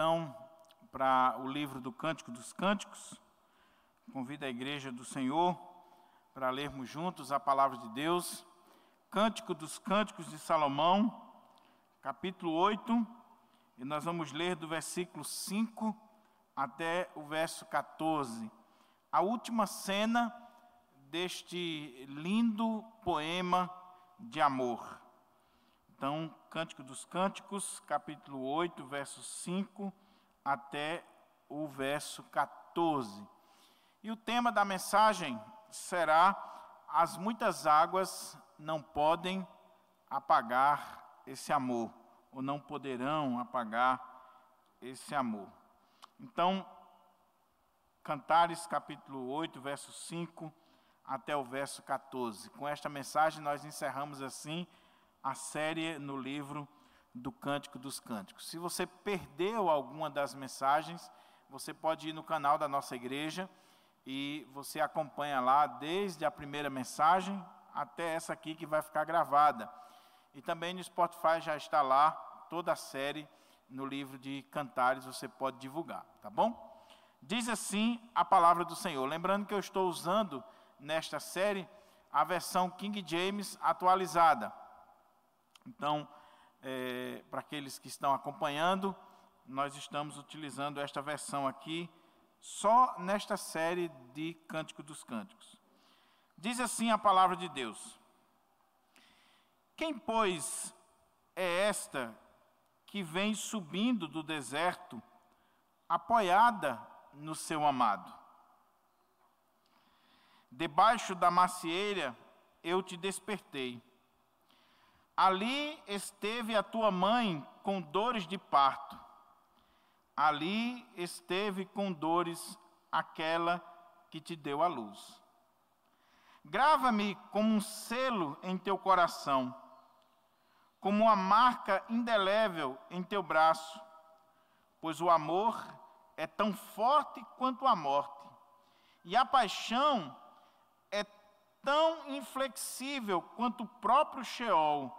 então para o livro do Cântico dos Cânticos. Convido a igreja do Senhor para lermos juntos a palavra de Deus. Cântico dos Cânticos de Salomão, capítulo 8, e nós vamos ler do versículo 5 até o verso 14. A última cena deste lindo poema de amor. Então, Cântico dos Cânticos, capítulo 8, verso 5 até o verso 14. E o tema da mensagem será: As muitas águas não podem apagar esse amor, ou não poderão apagar esse amor. Então, Cantares capítulo 8, verso 5 até o verso 14. Com esta mensagem, nós encerramos assim a série no livro do Cântico dos Cânticos. Se você perdeu alguma das mensagens, você pode ir no canal da nossa igreja e você acompanha lá desde a primeira mensagem até essa aqui que vai ficar gravada. E também no Spotify já está lá toda a série no livro de Cantares, você pode divulgar, tá bom? Diz assim a palavra do Senhor. Lembrando que eu estou usando nesta série a versão King James atualizada. Então, é, para aqueles que estão acompanhando, nós estamos utilizando esta versão aqui, só nesta série de Cântico dos Cânticos. Diz assim a palavra de Deus: Quem, pois, é esta que vem subindo do deserto, apoiada no seu amado? Debaixo da macieira eu te despertei Ali esteve a tua mãe com dores de parto. Ali esteve com dores aquela que te deu a luz. Grava-me como um selo em teu coração, como uma marca indelével em teu braço, pois o amor é tão forte quanto a morte, e a paixão é tão inflexível quanto o próprio Sheol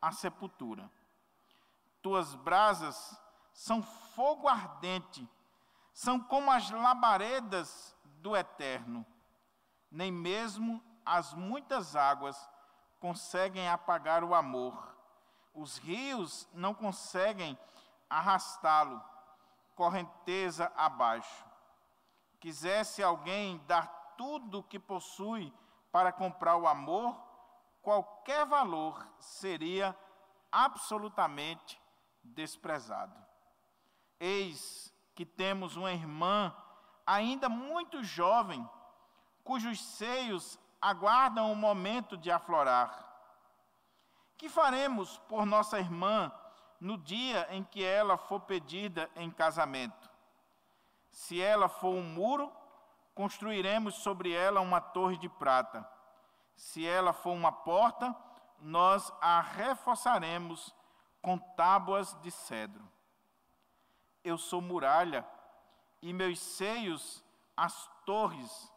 a sepultura. Tuas brasas são fogo ardente, são como as labaredas do eterno. Nem mesmo as muitas águas conseguem apagar o amor. Os rios não conseguem arrastá-lo, correnteza abaixo. Quisesse alguém dar tudo o que possui para comprar o amor, qualquer valor seria absolutamente desprezado. Eis que temos uma irmã ainda muito jovem, cujos seios aguardam o momento de aflorar. Que faremos por nossa irmã no dia em que ela for pedida em casamento? Se ela for um muro, construiremos sobre ela uma torre de prata se ela for uma porta, nós a reforçaremos com tábuas de cedro. Eu sou muralha e meus seios as torres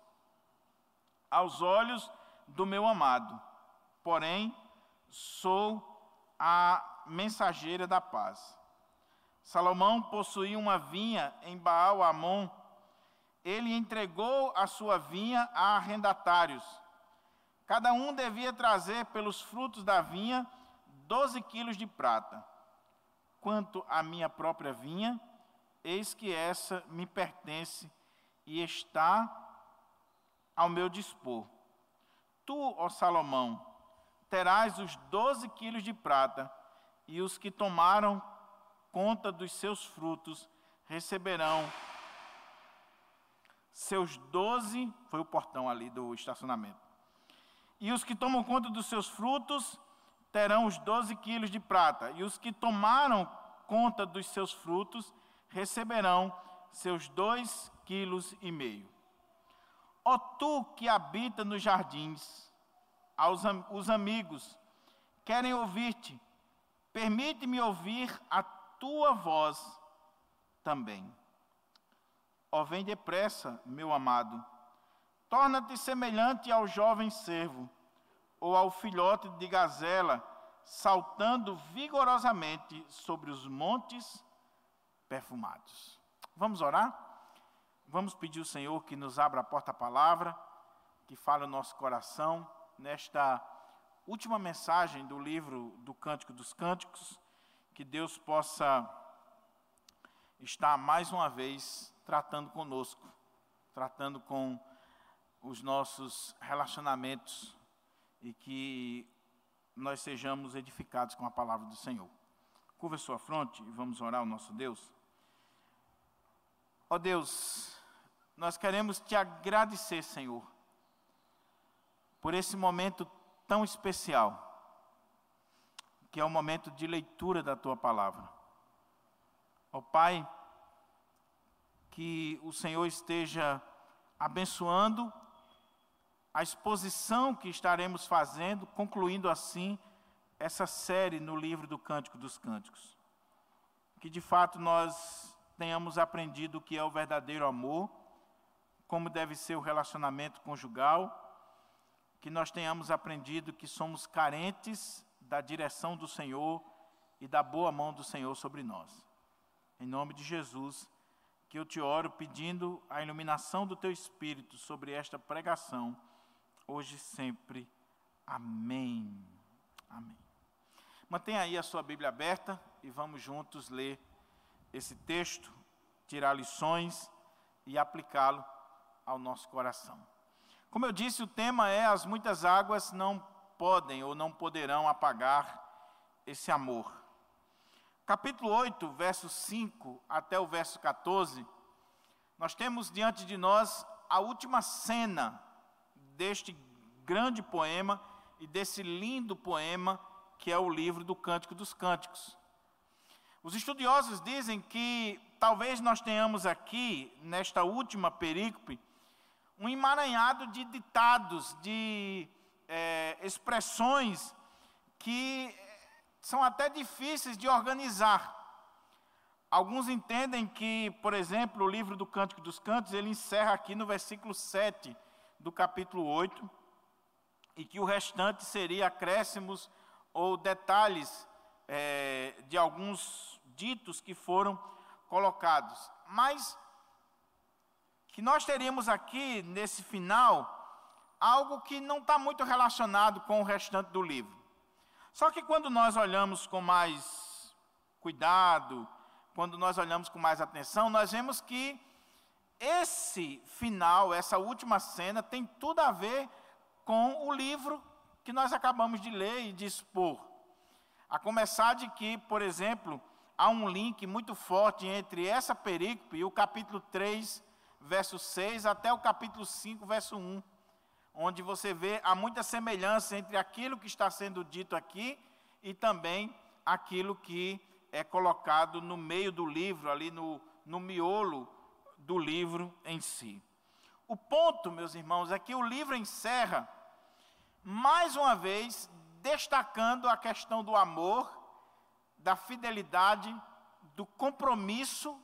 aos olhos do meu amado. Porém, sou a mensageira da paz. Salomão possuía uma vinha em Baal-Amon. Ele entregou a sua vinha a arrendatários Cada um devia trazer pelos frutos da vinha doze quilos de prata. Quanto à minha própria vinha, eis que essa me pertence e está ao meu dispor. Tu, ó Salomão, terás os doze quilos de prata, e os que tomaram conta dos seus frutos receberão seus doze. Foi o portão ali do estacionamento e os que tomam conta dos seus frutos terão os doze quilos de prata, e os que tomaram conta dos seus frutos receberão seus dois quilos e meio. Ó tu que habita nos jardins, aos os amigos querem ouvir-te, permite-me ouvir a tua voz também. Ó, vem depressa, meu amado, Torna-te semelhante ao jovem servo, ou ao filhote de gazela, saltando vigorosamente sobre os montes perfumados. Vamos orar? Vamos pedir ao Senhor que nos abra a porta-palavra, que fale o nosso coração nesta última mensagem do livro do Cântico dos Cânticos, que Deus possa estar mais uma vez tratando conosco, tratando com os nossos relacionamentos e que nós sejamos edificados com a palavra do Senhor. Curva sua fronte e vamos orar ao nosso Deus. Ó Deus, nós queremos te agradecer, Senhor, por esse momento tão especial, que é o momento de leitura da tua palavra. Ó Pai, que o Senhor esteja abençoando a exposição que estaremos fazendo, concluindo assim essa série no livro do Cântico dos Cânticos. Que de fato nós tenhamos aprendido o que é o verdadeiro amor, como deve ser o relacionamento conjugal, que nós tenhamos aprendido que somos carentes da direção do Senhor e da boa mão do Senhor sobre nós. Em nome de Jesus, que eu te oro pedindo a iluminação do teu espírito sobre esta pregação hoje e sempre. Amém. Amém. Mantenha aí a sua Bíblia aberta e vamos juntos ler esse texto, tirar lições e aplicá-lo ao nosso coração. Como eu disse, o tema é: as muitas águas não podem ou não poderão apagar esse amor. Capítulo 8, verso 5 até o verso 14, nós temos diante de nós a última cena deste grande poema e desse lindo poema que é o livro do Cântico dos Cânticos. Os estudiosos dizem que talvez nós tenhamos aqui, nesta última perícope, um emaranhado de ditados, de é, expressões que são até difíceis de organizar. Alguns entendem que, por exemplo, o livro do Cântico dos Cantos, ele encerra aqui no versículo 7 do capítulo 8, e que o restante seria acréscimos ou detalhes é, de alguns ditos que foram colocados. Mas que nós teríamos aqui, nesse final, algo que não está muito relacionado com o restante do livro. Só que quando nós olhamos com mais cuidado, quando nós olhamos com mais atenção, nós vemos que esse final, essa última cena, tem tudo a ver com o livro que nós acabamos de ler e de expor. A começar de que, por exemplo, há um link muito forte entre essa perícope e o capítulo 3, verso 6, até o capítulo 5, verso 1, onde você vê há muita semelhança entre aquilo que está sendo dito aqui e também aquilo que é colocado no meio do livro, ali no, no miolo do livro em si. O ponto, meus irmãos, é que o livro encerra, mais uma vez, destacando a questão do amor, da fidelidade, do compromisso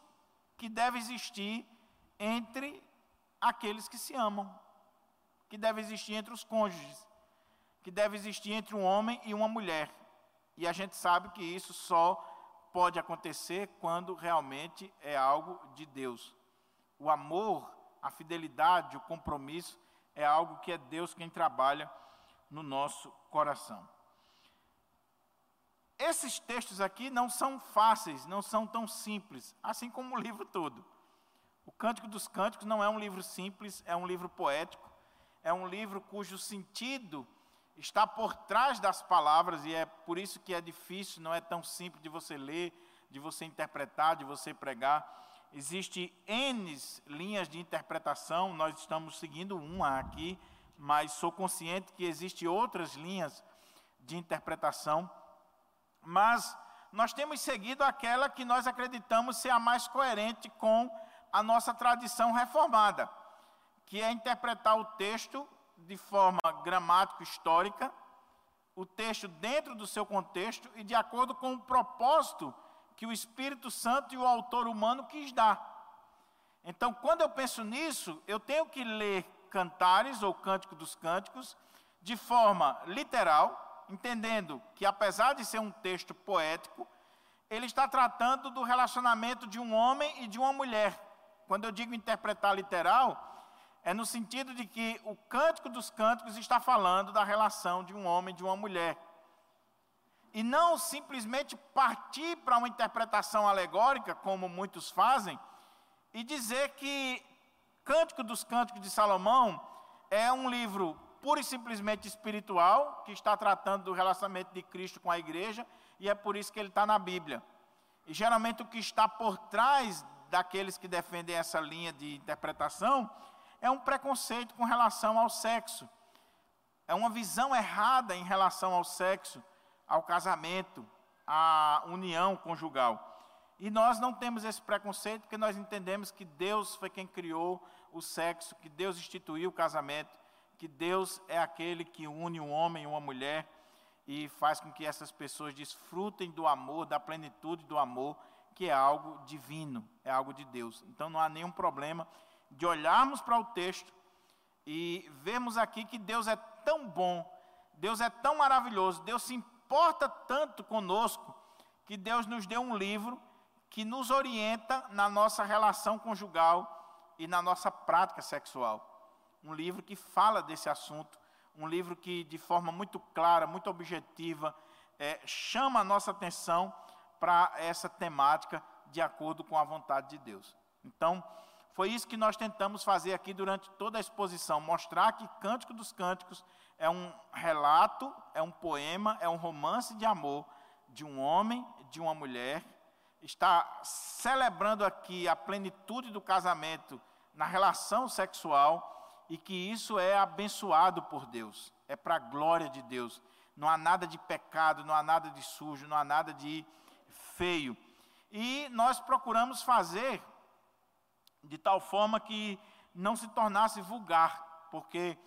que deve existir entre aqueles que se amam, que deve existir entre os cônjuges, que deve existir entre um homem e uma mulher. E a gente sabe que isso só pode acontecer quando realmente é algo de Deus. O amor, a fidelidade, o compromisso é algo que é Deus quem trabalha no nosso coração. Esses textos aqui não são fáceis, não são tão simples, assim como o livro todo. O Cântico dos Cânticos não é um livro simples, é um livro poético, é um livro cujo sentido está por trás das palavras e é por isso que é difícil, não é tão simples de você ler, de você interpretar, de você pregar. Existem N linhas de interpretação, nós estamos seguindo uma aqui, mas sou consciente que existem outras linhas de interpretação. Mas nós temos seguido aquela que nós acreditamos ser a mais coerente com a nossa tradição reformada, que é interpretar o texto de forma gramática histórica, o texto dentro do seu contexto e de acordo com o propósito que o Espírito Santo e o autor humano quis dar. Então, quando eu penso nisso, eu tenho que ler cantares ou cântico dos cânticos de forma literal, entendendo que apesar de ser um texto poético, ele está tratando do relacionamento de um homem e de uma mulher. Quando eu digo interpretar literal, é no sentido de que o cântico dos cânticos está falando da relação de um homem e de uma mulher. E não simplesmente partir para uma interpretação alegórica, como muitos fazem, e dizer que Cântico dos Cânticos de Salomão é um livro pura e simplesmente espiritual, que está tratando do relacionamento de Cristo com a igreja, e é por isso que ele está na Bíblia. E geralmente o que está por trás daqueles que defendem essa linha de interpretação é um preconceito com relação ao sexo. É uma visão errada em relação ao sexo, ao casamento, à união conjugal. E nós não temos esse preconceito porque nós entendemos que Deus foi quem criou o sexo, que Deus instituiu o casamento, que Deus é aquele que une um homem e uma mulher e faz com que essas pessoas desfrutem do amor, da plenitude do amor, que é algo divino, é algo de Deus. Então não há nenhum problema de olharmos para o texto e vermos aqui que Deus é tão bom, Deus é tão maravilhoso, Deus se importa tanto conosco, que Deus nos deu um livro que nos orienta na nossa relação conjugal e na nossa prática sexual. Um livro que fala desse assunto um livro que, de forma muito clara, muito objetiva, é, chama a nossa atenção para essa temática de acordo com a vontade de Deus. Então, foi isso que nós tentamos fazer aqui durante toda a exposição, mostrar que Cântico dos Cânticos é um relato, é um poema, é um romance de amor de um homem, de uma mulher, está celebrando aqui a plenitude do casamento na relação sexual e que isso é abençoado por Deus, é para a glória de Deus. Não há nada de pecado, não há nada de sujo, não há nada de feio. E nós procuramos fazer de tal forma que não se tornasse vulgar, porque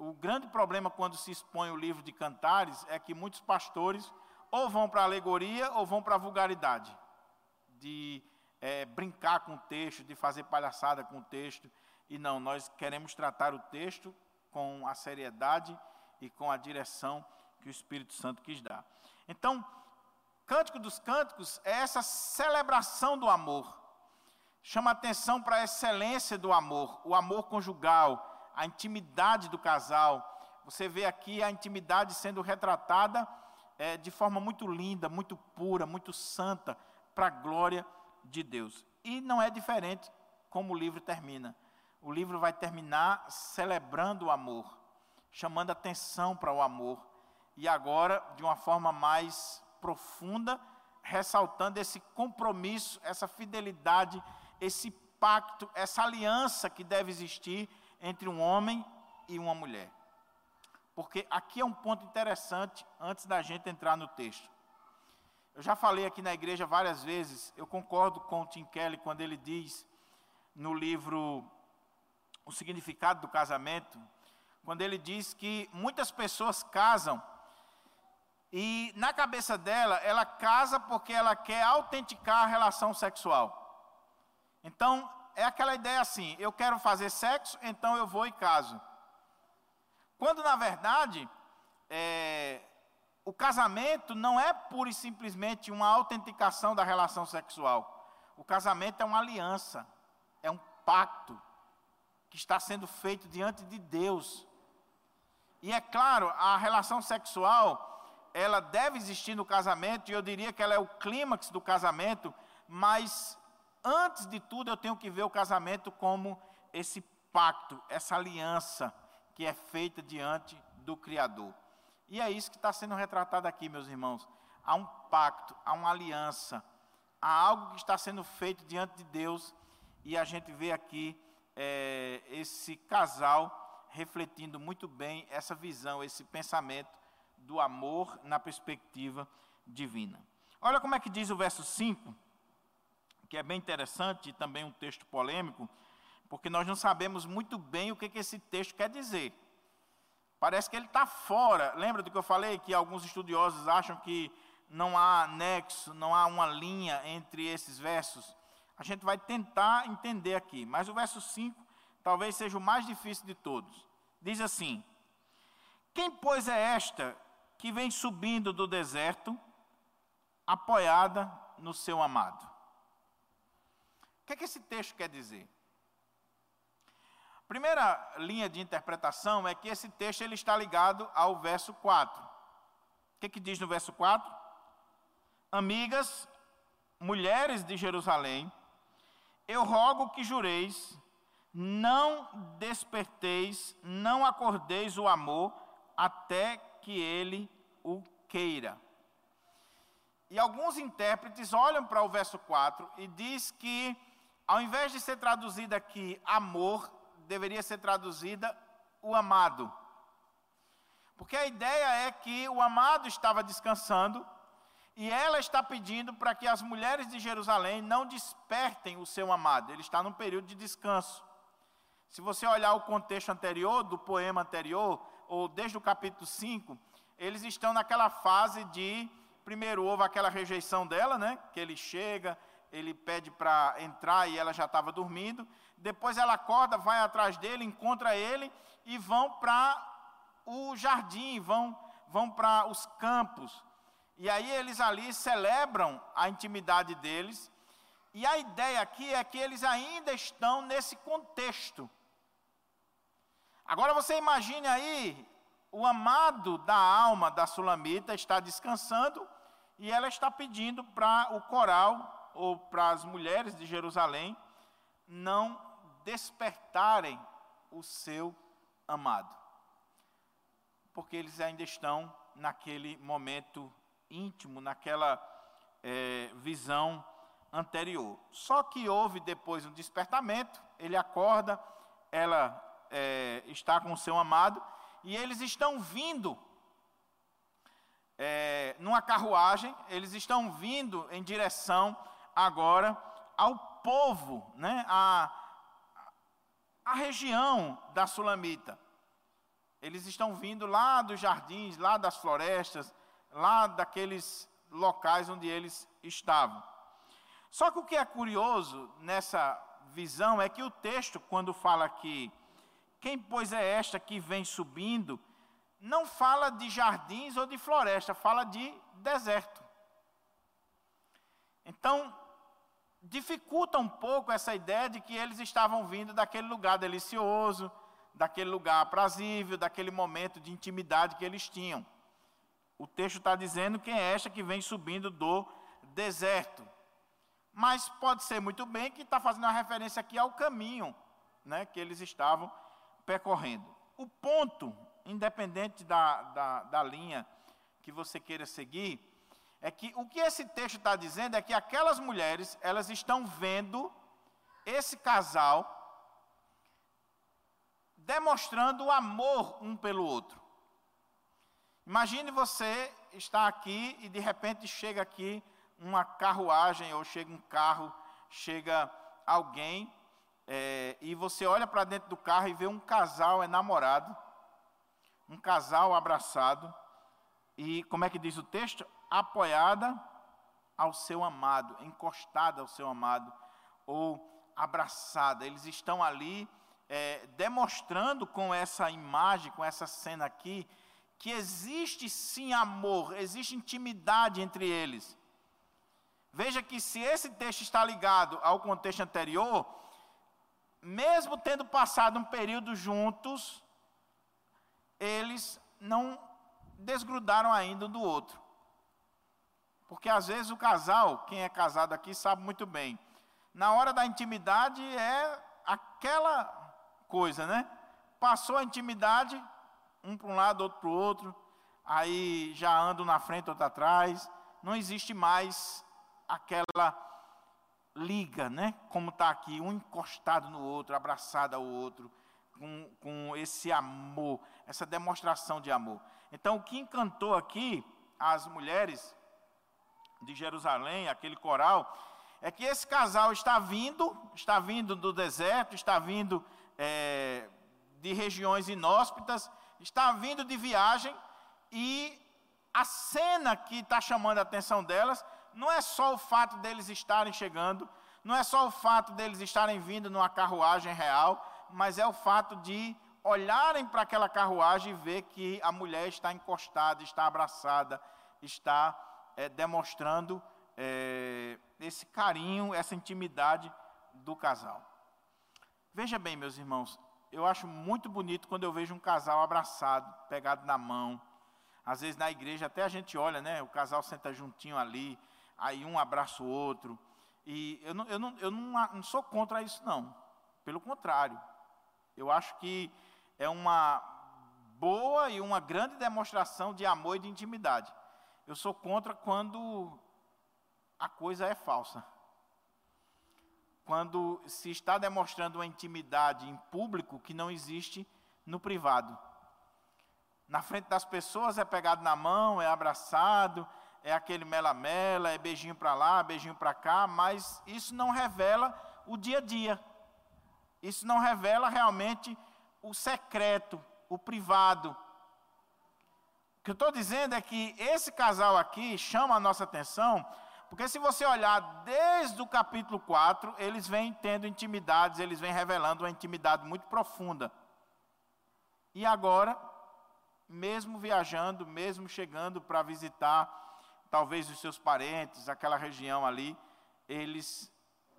o grande problema quando se expõe o livro de cantares é que muitos pastores ou vão para a alegoria ou vão para a vulgaridade, de é, brincar com o texto, de fazer palhaçada com o texto. E não, nós queremos tratar o texto com a seriedade e com a direção que o Espírito Santo quis dar. Então, Cântico dos Cânticos é essa celebração do amor. Chama atenção para a excelência do amor, o amor conjugal, a intimidade do casal. Você vê aqui a intimidade sendo retratada é, de forma muito linda, muito pura, muito santa, para a glória de Deus. E não é diferente como o livro termina o livro vai terminar celebrando o amor, chamando atenção para o amor, e agora, de uma forma mais profunda, ressaltando esse compromisso, essa fidelidade, esse pacto, essa aliança que deve existir entre um homem e uma mulher. Porque aqui é um ponto interessante antes da gente entrar no texto. Eu já falei aqui na igreja várias vezes, eu concordo com o Tim Kelly quando ele diz no livro o significado do casamento, quando ele diz que muitas pessoas casam e na cabeça dela, ela casa porque ela quer autenticar a relação sexual. Então, é aquela ideia assim: eu quero fazer sexo, então eu vou e caso. Quando na verdade, é, o casamento não é pura e simplesmente uma autenticação da relação sexual. O casamento é uma aliança, é um pacto que está sendo feito diante de Deus. E é claro, a relação sexual, ela deve existir no casamento, e eu diria que ela é o clímax do casamento, mas antes de tudo eu tenho que ver o casamento como esse pacto, essa aliança que é feita diante do Criador. E é isso que está sendo retratado aqui, meus irmãos. Há um pacto, há uma aliança, há algo que está sendo feito diante de Deus, e a gente vê aqui é, esse casal refletindo muito bem essa visão, esse pensamento do amor na perspectiva divina. Olha como é que diz o verso 5, que é bem interessante e também um texto polêmico, porque nós não sabemos muito bem o que, que esse texto quer dizer. Parece que ele está fora. Lembra do que eu falei? Que alguns estudiosos acham que não há nexo, não há uma linha entre esses versos. A gente vai tentar entender aqui, mas o verso 5 talvez seja o mais difícil de todos. Diz assim: Quem, pois, é esta que vem subindo do deserto, apoiada no seu amado. Que, é que esse texto quer dizer? Primeira linha de interpretação é que esse texto ele está ligado ao verso 4. O que, que diz no verso 4? Amigas, mulheres de Jerusalém, eu rogo que jureis, não desperteis, não acordeis o amor, até que ele o queira. E alguns intérpretes olham para o verso 4 e diz que, ao invés de ser traduzido aqui amor, deveria ser traduzida o amado. Porque a ideia é que o amado estava descansando e ela está pedindo para que as mulheres de Jerusalém não despertem o seu amado. Ele está num período de descanso. Se você olhar o contexto anterior, do poema anterior, ou desde o capítulo 5, eles estão naquela fase de. Primeiro houve aquela rejeição dela, né? Que ele chega, ele pede para entrar e ela já estava dormindo. Depois ela acorda, vai atrás dele, encontra ele e vão para o jardim, vão, vão para os campos. E aí eles ali celebram a intimidade deles. E a ideia aqui é que eles ainda estão nesse contexto. Agora você imagine aí, o amado da alma da Sulamita está descansando e ela está pedindo para o coral ou para as mulheres de Jerusalém não despertarem o seu amado. Porque eles ainda estão naquele momento íntimo, naquela é, visão anterior. Só que houve depois um despertamento, ele acorda, ela é, está com o seu amado, e eles estão vindo é, numa carruagem, eles estão vindo em direção agora ao povo, né, a, a região da Sulamita. Eles estão vindo lá dos jardins, lá das florestas, lá daqueles locais onde eles estavam. Só que o que é curioso nessa visão é que o texto, quando fala que quem pois é esta que vem subindo, não fala de jardins ou de floresta, fala de deserto. Então, dificulta um pouco essa ideia de que eles estavam vindo daquele lugar delicioso, daquele lugar aprazível, daquele momento de intimidade que eles tinham. O texto está dizendo quem é esta que vem subindo do deserto. Mas pode ser muito bem que está fazendo uma referência aqui ao caminho né, que eles estavam percorrendo. O ponto, independente da, da, da linha que você queira seguir, é que o que esse texto está dizendo é que aquelas mulheres, elas estão vendo esse casal demonstrando o amor um pelo outro. Imagine você estar aqui e de repente chega aqui uma carruagem ou chega um carro, chega alguém é, e você olha para dentro do carro e vê um casal enamorado, um casal abraçado e como é que diz o texto? Apoiada ao seu amado, encostada ao seu amado, ou abraçada. Eles estão ali é, demonstrando com essa imagem, com essa cena aqui, que existe sim amor, existe intimidade entre eles. Veja que se esse texto está ligado ao contexto anterior, mesmo tendo passado um período juntos, eles não desgrudaram ainda um do outro. Porque às vezes o casal, quem é casado aqui sabe muito bem, na hora da intimidade é aquela coisa, né? Passou a intimidade, um para um lado, outro para o outro, aí já anda um na frente, outro atrás, não existe mais aquela liga, né? Como está aqui, um encostado no outro, abraçado ao outro, com, com esse amor, essa demonstração de amor. Então, o que encantou aqui as mulheres de Jerusalém, aquele coral, é que esse casal está vindo, está vindo do deserto, está vindo é, de regiões inóspitas, está vindo de viagem e a cena que está chamando a atenção delas não é só o fato deles estarem chegando, não é só o fato deles estarem vindo numa carruagem real, mas é o fato de olharem para aquela carruagem e ver que a mulher está encostada, está abraçada, está é, demonstrando é, esse carinho, essa intimidade do casal. Veja bem, meus irmãos, eu acho muito bonito quando eu vejo um casal abraçado, pegado na mão. Às vezes na igreja até a gente olha, né? O casal senta juntinho ali, aí um abraça o outro. E eu não, eu não, eu não, não sou contra isso, não. Pelo contrário, eu acho que é uma boa e uma grande demonstração de amor e de intimidade. Eu sou contra quando a coisa é falsa. Quando se está demonstrando uma intimidade em público que não existe no privado. Na frente das pessoas é pegado na mão, é abraçado, é aquele mela-mela, é beijinho para lá, beijinho para cá, mas isso não revela o dia a dia. Isso não revela realmente o secreto, o privado. O que eu estou dizendo é que esse casal aqui chama a nossa atenção, porque se você olhar desde o capítulo 4, eles vêm tendo intimidades, eles vêm revelando uma intimidade muito profunda. E agora, mesmo viajando, mesmo chegando para visitar talvez os seus parentes, aquela região ali, eles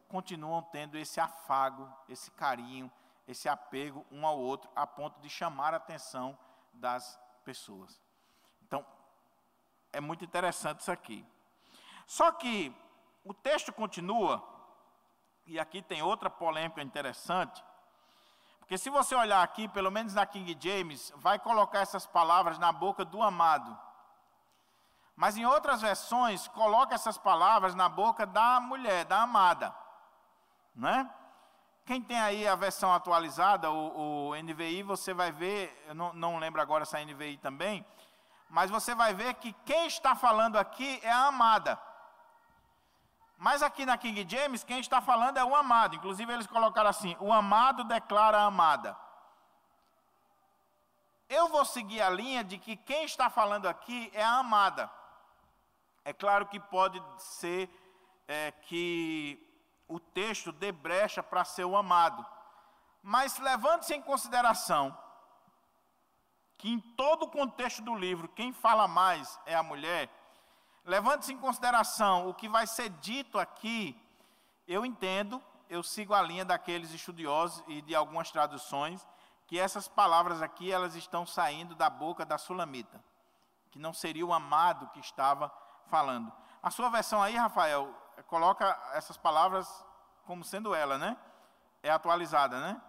continuam tendo esse afago, esse carinho, esse apego um ao outro, a ponto de chamar a atenção das pessoas. Então, é muito interessante isso aqui. Só que o texto continua, e aqui tem outra polêmica interessante, porque se você olhar aqui, pelo menos na King James, vai colocar essas palavras na boca do amado. Mas em outras versões, coloca essas palavras na boca da mulher, da amada. Não é? Quem tem aí a versão atualizada, o, o NVI, você vai ver, eu não, não lembro agora essa NVI também, mas você vai ver que quem está falando aqui é a amada. Mas aqui na King James, quem está falando é o amado. Inclusive, eles colocaram assim: o amado declara a amada. Eu vou seguir a linha de que quem está falando aqui é a amada. É claro que pode ser é, que o texto dê brecha para ser o amado. Mas levando-se em consideração que em todo o contexto do livro, quem fala mais é a mulher, levando-se em consideração o que vai ser dito aqui, eu entendo, eu sigo a linha daqueles estudiosos e de algumas traduções, que essas palavras aqui, elas estão saindo da boca da sulamita, que não seria o amado que estava falando. A sua versão aí, Rafael, coloca essas palavras como sendo ela, né? É atualizada, né?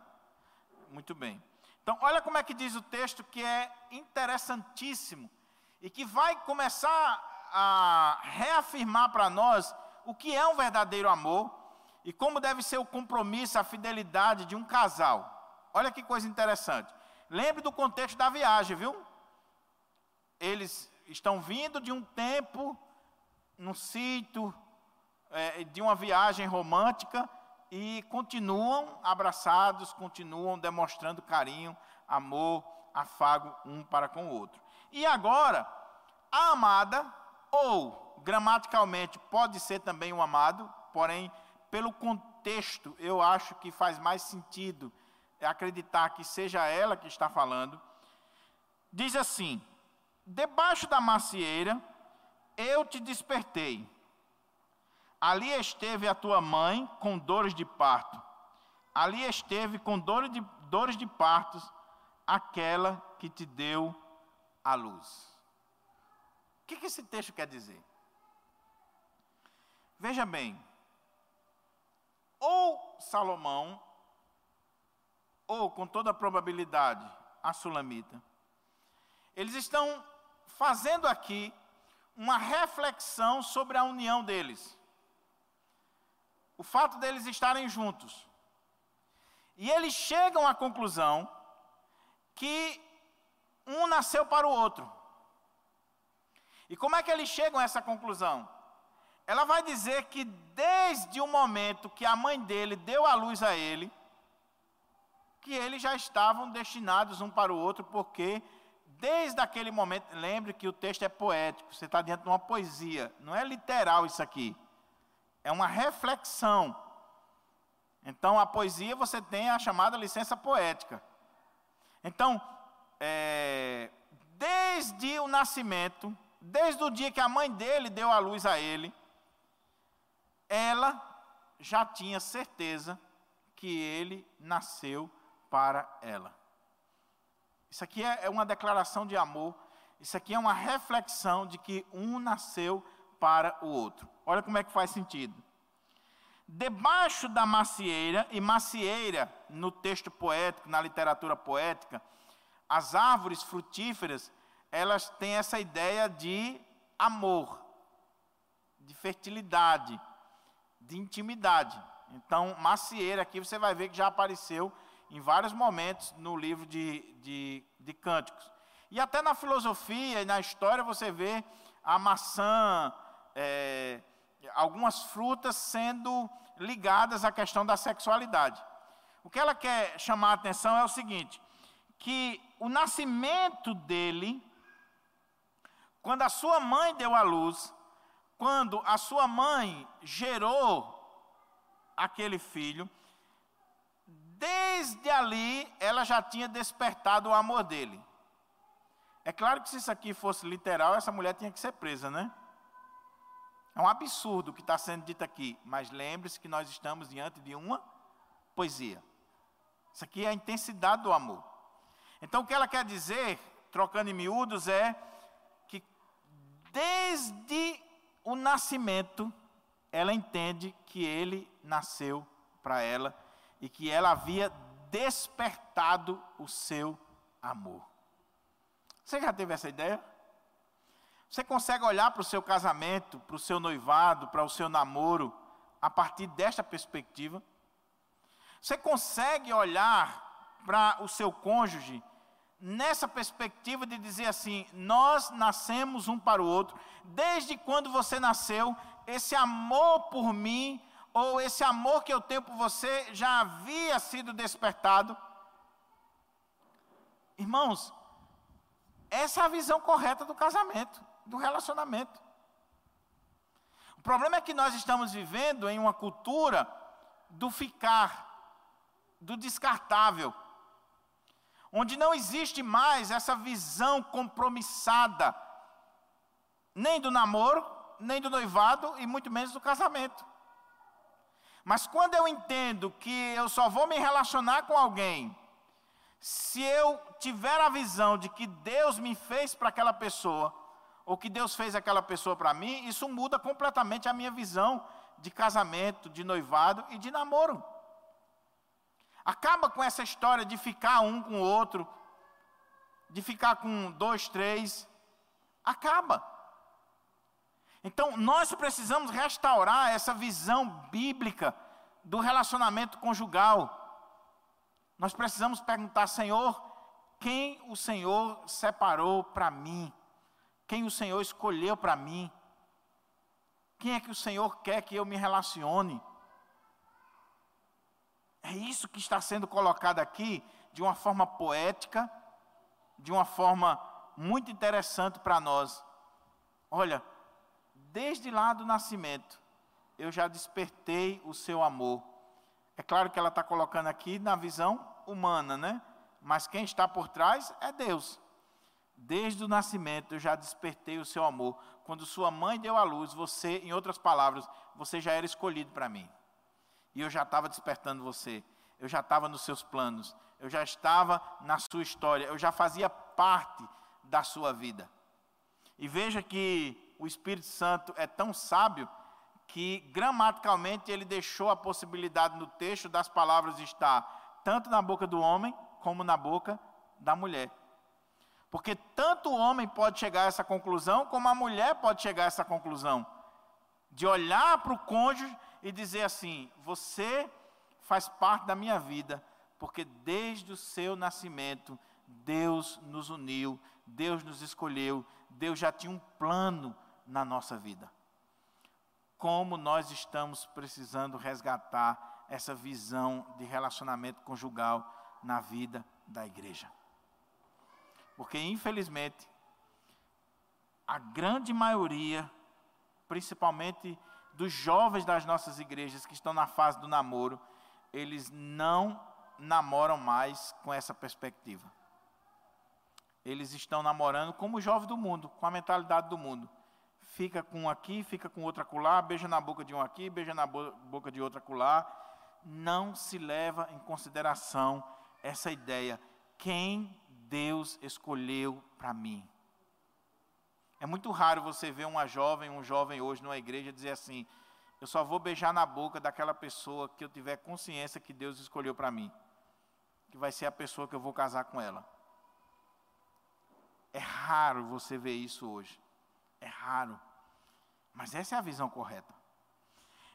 Muito bem. Então, olha como é que diz o texto que é interessantíssimo e que vai começar a reafirmar para nós o que é um verdadeiro amor e como deve ser o compromisso, a fidelidade de um casal. Olha que coisa interessante. Lembre do contexto da viagem, viu? Eles estão vindo de um tempo num sítio, é, de uma viagem romântica e continuam abraçados, continuam demonstrando carinho, amor, afago um para com o outro. E agora, a amada, ou gramaticalmente pode ser também um amado, porém, pelo contexto, eu acho que faz mais sentido acreditar que seja ela que está falando. Diz assim: debaixo da macieira eu te despertei. Ali esteve a tua mãe com dores de parto. Ali esteve com dores de, dores de partos aquela que te deu a luz. O que, que esse texto quer dizer? Veja bem, ou Salomão, ou com toda probabilidade a Sulamita, eles estão fazendo aqui uma reflexão sobre a união deles. O fato deles estarem juntos. E eles chegam à conclusão que um nasceu para o outro. E como é que eles chegam a essa conclusão? Ela vai dizer que desde o momento que a mãe dele deu a luz a ele, que eles já estavam destinados um para o outro, porque Desde aquele momento, lembre que o texto é poético, você está diante de uma poesia, não é literal isso aqui, é uma reflexão. Então, a poesia você tem a chamada licença poética. Então, é, desde o nascimento, desde o dia que a mãe dele deu a luz a ele, ela já tinha certeza que ele nasceu para ela. Isso aqui é, é uma declaração de amor, isso aqui é uma reflexão de que um nasceu para o outro. Olha como é que faz sentido. Debaixo da macieira, e macieira no texto poético, na literatura poética, as árvores frutíferas, elas têm essa ideia de amor, de fertilidade, de intimidade. Então, macieira aqui você vai ver que já apareceu em vários momentos no livro de, de, de cânticos. E até na filosofia e na história você vê a maçã, é, algumas frutas sendo ligadas à questão da sexualidade. O que ela quer chamar a atenção é o seguinte: que o nascimento dele, quando a sua mãe deu à luz, quando a sua mãe gerou aquele filho, desde ali ela já tinha despertado o amor dele. É claro que se isso aqui fosse literal, essa mulher tinha que ser presa, né? É um absurdo o que está sendo dito aqui, mas lembre-se que nós estamos diante de uma poesia. Isso aqui é a intensidade do amor. Então, o que ela quer dizer, trocando em miúdos, é que desde o nascimento, ela entende que ele nasceu para ela e que ela havia despertado o seu amor. Você já teve essa ideia? Você consegue olhar para o seu casamento, para o seu noivado, para o seu namoro, a partir desta perspectiva? Você consegue olhar para o seu cônjuge nessa perspectiva de dizer assim: nós nascemos um para o outro, desde quando você nasceu, esse amor por mim, ou esse amor que eu tenho por você, já havia sido despertado? Irmãos, essa é a visão correta do casamento do relacionamento. O problema é que nós estamos vivendo em uma cultura do ficar, do descartável, onde não existe mais essa visão compromissada, nem do namoro, nem do noivado e muito menos do casamento. Mas quando eu entendo que eu só vou me relacionar com alguém se eu tiver a visão de que Deus me fez para aquela pessoa, ou que Deus fez aquela pessoa para mim, isso muda completamente a minha visão de casamento, de noivado e de namoro. Acaba com essa história de ficar um com o outro, de ficar com dois, três. Acaba. Então, nós precisamos restaurar essa visão bíblica do relacionamento conjugal. Nós precisamos perguntar, Senhor, quem o Senhor separou para mim? Quem o Senhor escolheu para mim. Quem é que o Senhor quer que eu me relacione? É isso que está sendo colocado aqui de uma forma poética, de uma forma muito interessante para nós. Olha, desde lá do nascimento, eu já despertei o seu amor. É claro que ela está colocando aqui na visão humana, né? Mas quem está por trás é Deus. Desde o nascimento eu já despertei o seu amor. Quando sua mãe deu à luz, você, em outras palavras, você já era escolhido para mim. E eu já estava despertando você. Eu já estava nos seus planos. Eu já estava na sua história. Eu já fazia parte da sua vida. E veja que o Espírito Santo é tão sábio que gramaticalmente ele deixou a possibilidade no texto das palavras estar tanto na boca do homem como na boca da mulher. Porque tanto o homem pode chegar a essa conclusão, como a mulher pode chegar a essa conclusão. De olhar para o cônjuge e dizer assim: Você faz parte da minha vida, porque desde o seu nascimento, Deus nos uniu, Deus nos escolheu, Deus já tinha um plano na nossa vida. Como nós estamos precisando resgatar essa visão de relacionamento conjugal na vida da igreja. Porque, infelizmente, a grande maioria, principalmente dos jovens das nossas igrejas que estão na fase do namoro, eles não namoram mais com essa perspectiva. Eles estão namorando como jovem do mundo, com a mentalidade do mundo. fica com um aqui, fica com outro acolá, beija na boca de um aqui, beija na boca de outro acolá. Não se leva em consideração essa ideia. Quem Deus escolheu para mim? É muito raro você ver uma jovem, um jovem hoje numa igreja dizer assim: eu só vou beijar na boca daquela pessoa que eu tiver consciência que Deus escolheu para mim, que vai ser a pessoa que eu vou casar com ela. É raro você ver isso hoje. É raro. Mas essa é a visão correta.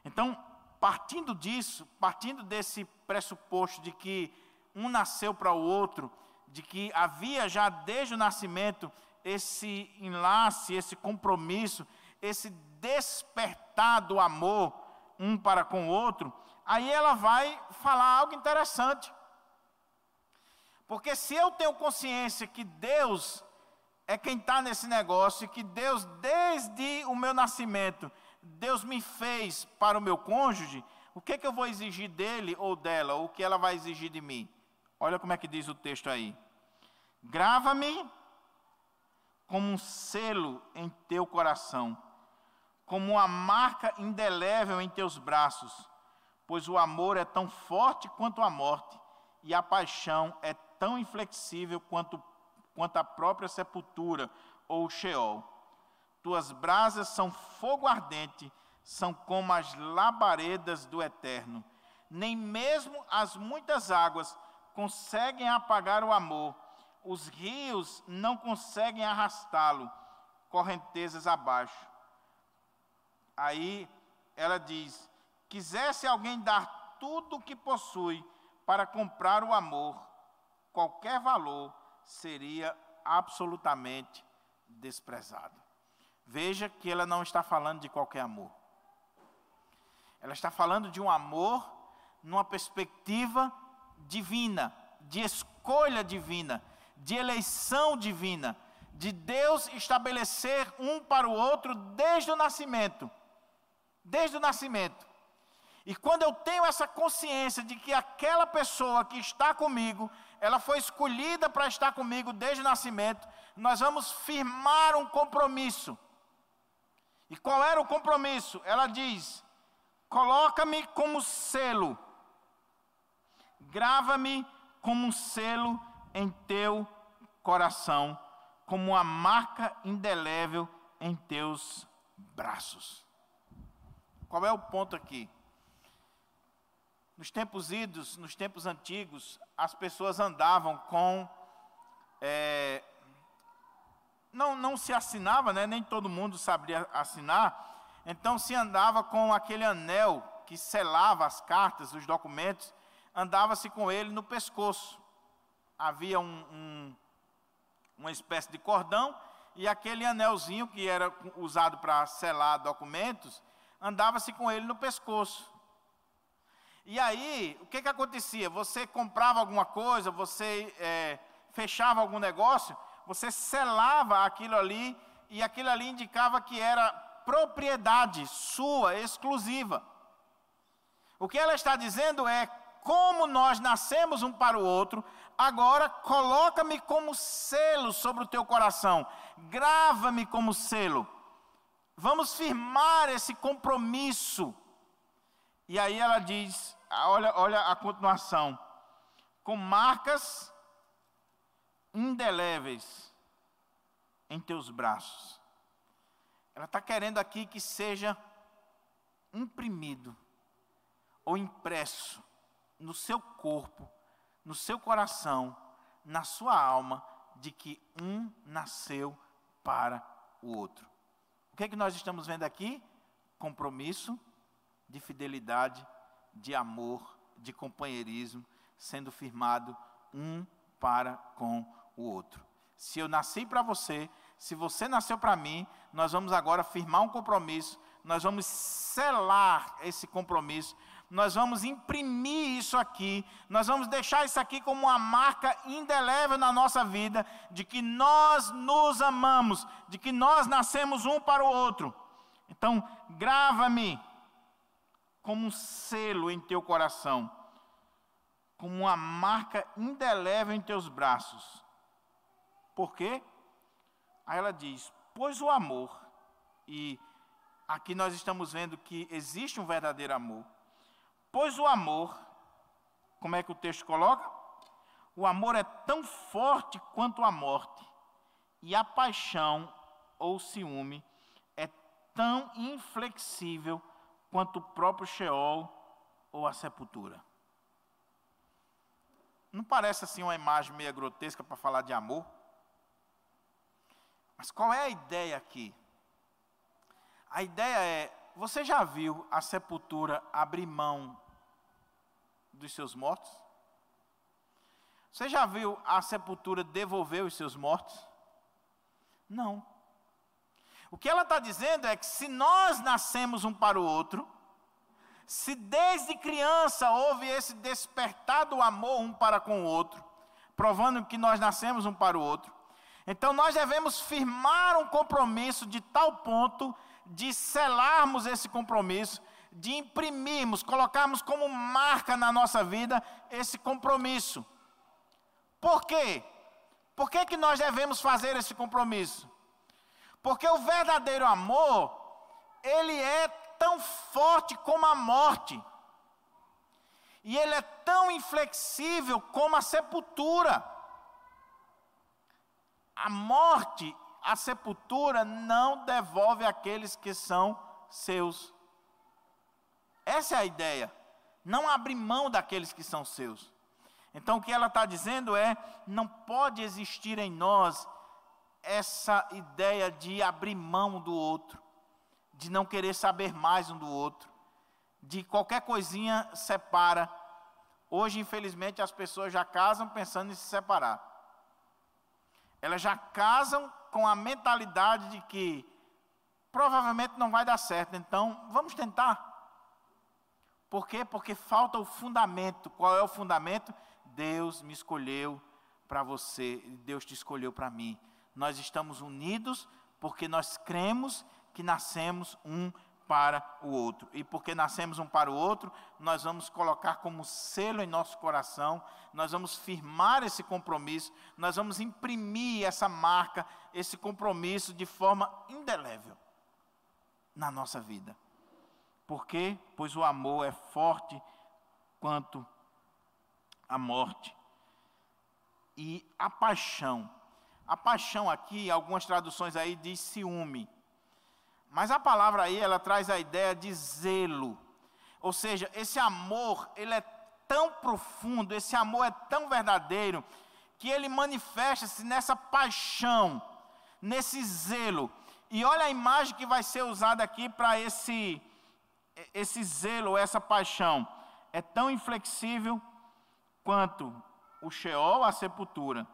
Então, partindo disso, partindo desse pressuposto de que um nasceu para o outro, de que havia já desde o nascimento esse enlace, esse compromisso, esse despertar do amor um para com o outro, aí ela vai falar algo interessante. Porque se eu tenho consciência que Deus é quem está nesse negócio e que Deus, desde o meu nascimento, Deus me fez para o meu cônjuge, o que, que eu vou exigir dele ou dela, ou o que ela vai exigir de mim? Olha como é que diz o texto aí. Grava-me como um selo em teu coração, como uma marca indelével em teus braços, pois o amor é tão forte quanto a morte, e a paixão é tão inflexível quanto quanto a própria sepultura ou o Sheol. Tuas brasas são fogo ardente, são como as labaredas do eterno. Nem mesmo as muitas águas conseguem apagar o amor, os rios não conseguem arrastá-lo, correntezas abaixo. Aí ela diz: quisesse alguém dar tudo o que possui para comprar o amor, qualquer valor, seria absolutamente desprezado. Veja que ela não está falando de qualquer amor. Ela está falando de um amor numa perspectiva divina, de escolha divina, de eleição divina, de Deus estabelecer um para o outro desde o nascimento. Desde o nascimento. E quando eu tenho essa consciência de que aquela pessoa que está comigo ela foi escolhida para estar comigo desde o nascimento, nós vamos firmar um compromisso. E qual era o compromisso? Ela diz: coloca-me como selo, grava-me como um selo em teu coração, como uma marca indelével em teus braços. Qual é o ponto aqui? Nos tempos idos, nos tempos antigos, as pessoas andavam com. É, não, não se assinava, né? nem todo mundo sabia assinar, então se andava com aquele anel que selava as cartas, os documentos, andava-se com ele no pescoço. Havia um, um, uma espécie de cordão e aquele anelzinho que era usado para selar documentos, andava-se com ele no pescoço. E aí, o que, que acontecia? Você comprava alguma coisa, você é, fechava algum negócio, você selava aquilo ali, e aquilo ali indicava que era propriedade sua, exclusiva. O que ela está dizendo é: como nós nascemos um para o outro, agora coloca-me como selo sobre o teu coração, grava-me como selo. Vamos firmar esse compromisso. E aí ela diz: olha, olha a continuação. Com marcas indeléveis em teus braços. Ela está querendo aqui que seja imprimido ou impresso no seu corpo, no seu coração, na sua alma, de que um nasceu para o outro. O que é que nós estamos vendo aqui? Compromisso de fidelidade de amor, de companheirismo, sendo firmado um para com o outro. Se eu nasci para você, se você nasceu para mim, nós vamos agora firmar um compromisso, nós vamos selar esse compromisso, nós vamos imprimir isso aqui, nós vamos deixar isso aqui como uma marca indelével na nossa vida, de que nós nos amamos, de que nós nascemos um para o outro. Então, grava-me como um selo em teu coração, como uma marca indelével em teus braços. Por quê? Aí ela diz: Pois o amor E aqui nós estamos vendo que existe um verdadeiro amor. Pois o amor, como é que o texto coloca? O amor é tão forte quanto a morte, e a paixão ou ciúme é tão inflexível quanto o próprio Sheol ou a sepultura. Não parece assim uma imagem meio grotesca para falar de amor? Mas qual é a ideia aqui? A ideia é: você já viu a sepultura abrir mão dos seus mortos? Você já viu a sepultura devolver os seus mortos? Não. O que ela está dizendo é que se nós nascemos um para o outro, se desde criança houve esse despertar do amor um para com o outro, provando que nós nascemos um para o outro, então nós devemos firmar um compromisso de tal ponto de selarmos esse compromisso, de imprimirmos, colocarmos como marca na nossa vida esse compromisso. Por quê? Por que, que nós devemos fazer esse compromisso? Porque o verdadeiro amor, ele é tão forte como a morte. E ele é tão inflexível como a sepultura. A morte, a sepultura não devolve aqueles que são seus. Essa é a ideia. Não abre mão daqueles que são seus. Então o que ela está dizendo é: não pode existir em nós essa ideia de abrir mão do outro de não querer saber mais um do outro, de qualquer coisinha separa. Hoje, infelizmente, as pessoas já casam pensando em se separar. Elas já casam com a mentalidade de que provavelmente não vai dar certo, então vamos tentar. Por quê? Porque falta o fundamento. Qual é o fundamento? Deus me escolheu para você, Deus te escolheu para mim. Nós estamos unidos porque nós cremos que nascemos um para o outro. E porque nascemos um para o outro, nós vamos colocar como selo em nosso coração, nós vamos firmar esse compromisso, nós vamos imprimir essa marca, esse compromisso de forma indelével na nossa vida. Por quê? Pois o amor é forte quanto a morte. E a paixão. A paixão aqui, algumas traduções aí diz ciúme. Mas a palavra aí, ela traz a ideia de zelo. Ou seja, esse amor, ele é tão profundo, esse amor é tão verdadeiro, que ele manifesta-se nessa paixão, nesse zelo. E olha a imagem que vai ser usada aqui para esse, esse zelo, essa paixão. É tão inflexível quanto o Sheol, a sepultura.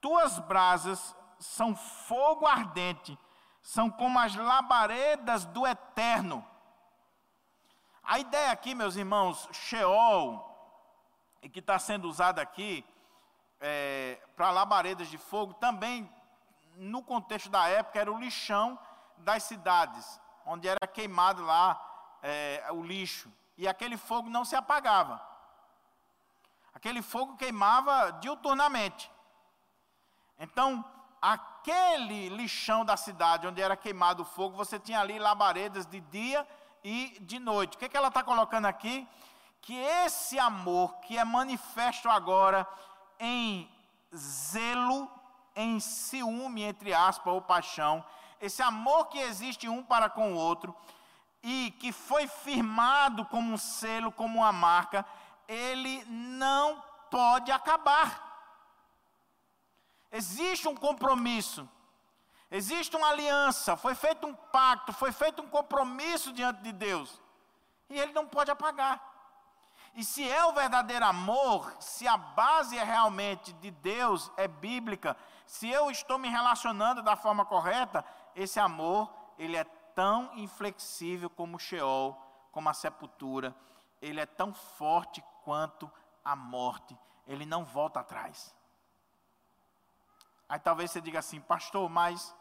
Tuas brasas são fogo ardente são como as labaredas do eterno. A ideia aqui, meus irmãos, Sheol, que está sendo usada aqui é, para labaredas de fogo, também no contexto da época era o lixão das cidades, onde era queimado lá é, o lixo, e aquele fogo não se apagava. Aquele fogo queimava diuturnamente. Então, aquele lixão da cidade onde era queimado o fogo, você tinha ali labaredas de dia e de noite. O que, é que ela está colocando aqui? Que esse amor que é manifesto agora em zelo, em ciúme, entre aspas, ou paixão, esse amor que existe um para com o outro, e que foi firmado como um selo, como uma marca, ele não pode acabar. Existe um compromisso, existe uma aliança, foi feito um pacto, foi feito um compromisso diante de Deus, e ele não pode apagar. E se é o verdadeiro amor, se a base é realmente de Deus, é bíblica, se eu estou me relacionando da forma correta, esse amor, ele é tão inflexível como o Sheol, como a sepultura, ele é tão forte quanto a morte, ele não volta atrás. Aí talvez você diga assim, pastor, mas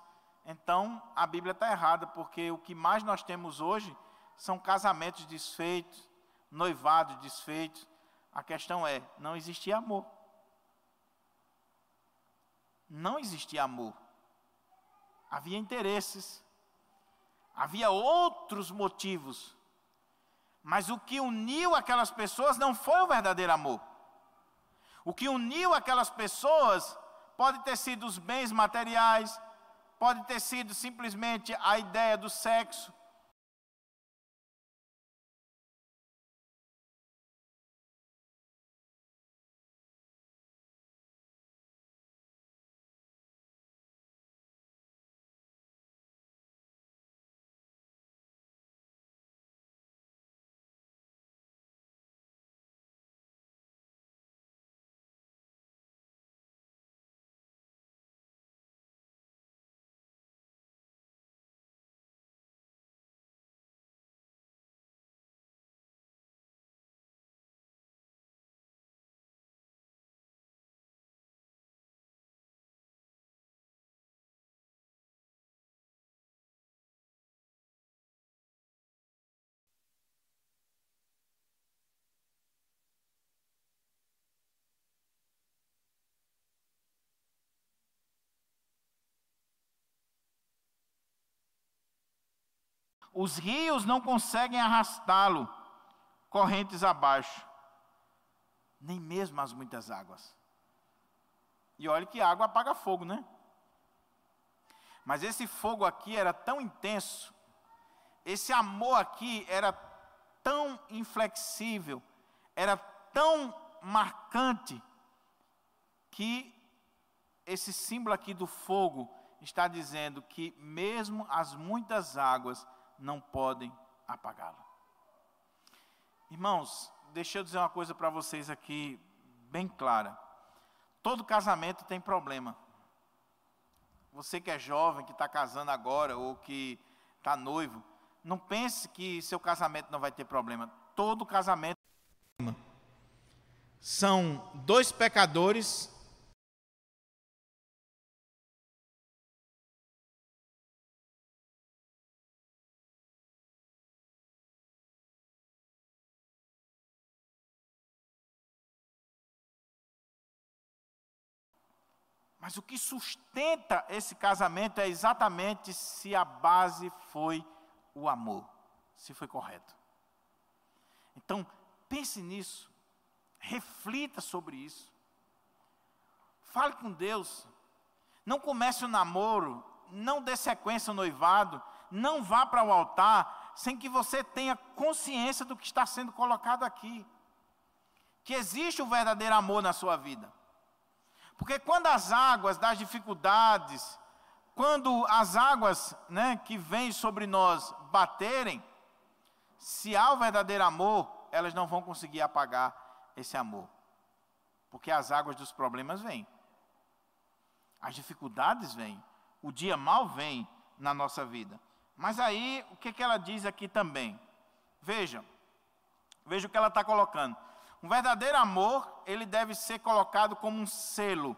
então a Bíblia está errada, porque o que mais nós temos hoje são casamentos desfeitos, noivados desfeitos. A questão é, não existia amor. Não existia amor. Havia interesses. Havia outros motivos. Mas o que uniu aquelas pessoas não foi o verdadeiro amor. O que uniu aquelas pessoas pode ter sido os bens materiais, pode ter sido simplesmente a ideia do sexo, Os rios não conseguem arrastá-lo correntes abaixo, nem mesmo as muitas águas. E olha que água apaga fogo, né? Mas esse fogo aqui era tão intenso, esse amor aqui era tão inflexível, era tão marcante, que esse símbolo aqui do fogo está dizendo que mesmo as muitas águas não podem apagá-lo. Irmãos, deixa eu dizer uma coisa para vocês aqui, bem clara. Todo casamento tem problema. Você que é jovem, que está casando agora, ou que está noivo, não pense que seu casamento não vai ter problema. Todo casamento. São dois pecadores Mas o que sustenta esse casamento é exatamente se a base foi o amor, se foi correto. Então, pense nisso, reflita sobre isso. Fale com Deus. Não comece o namoro, não dê sequência ao noivado, não vá para o altar sem que você tenha consciência do que está sendo colocado aqui. Que existe o verdadeiro amor na sua vida. Porque quando as águas das dificuldades, quando as águas né, que vêm sobre nós baterem, se há o verdadeiro amor, elas não vão conseguir apagar esse amor. Porque as águas dos problemas vêm. As dificuldades vêm. O dia mal vem na nossa vida. Mas aí, o que, que ela diz aqui também? Veja, veja o que ela está colocando. Um verdadeiro amor, ele deve ser colocado como um selo.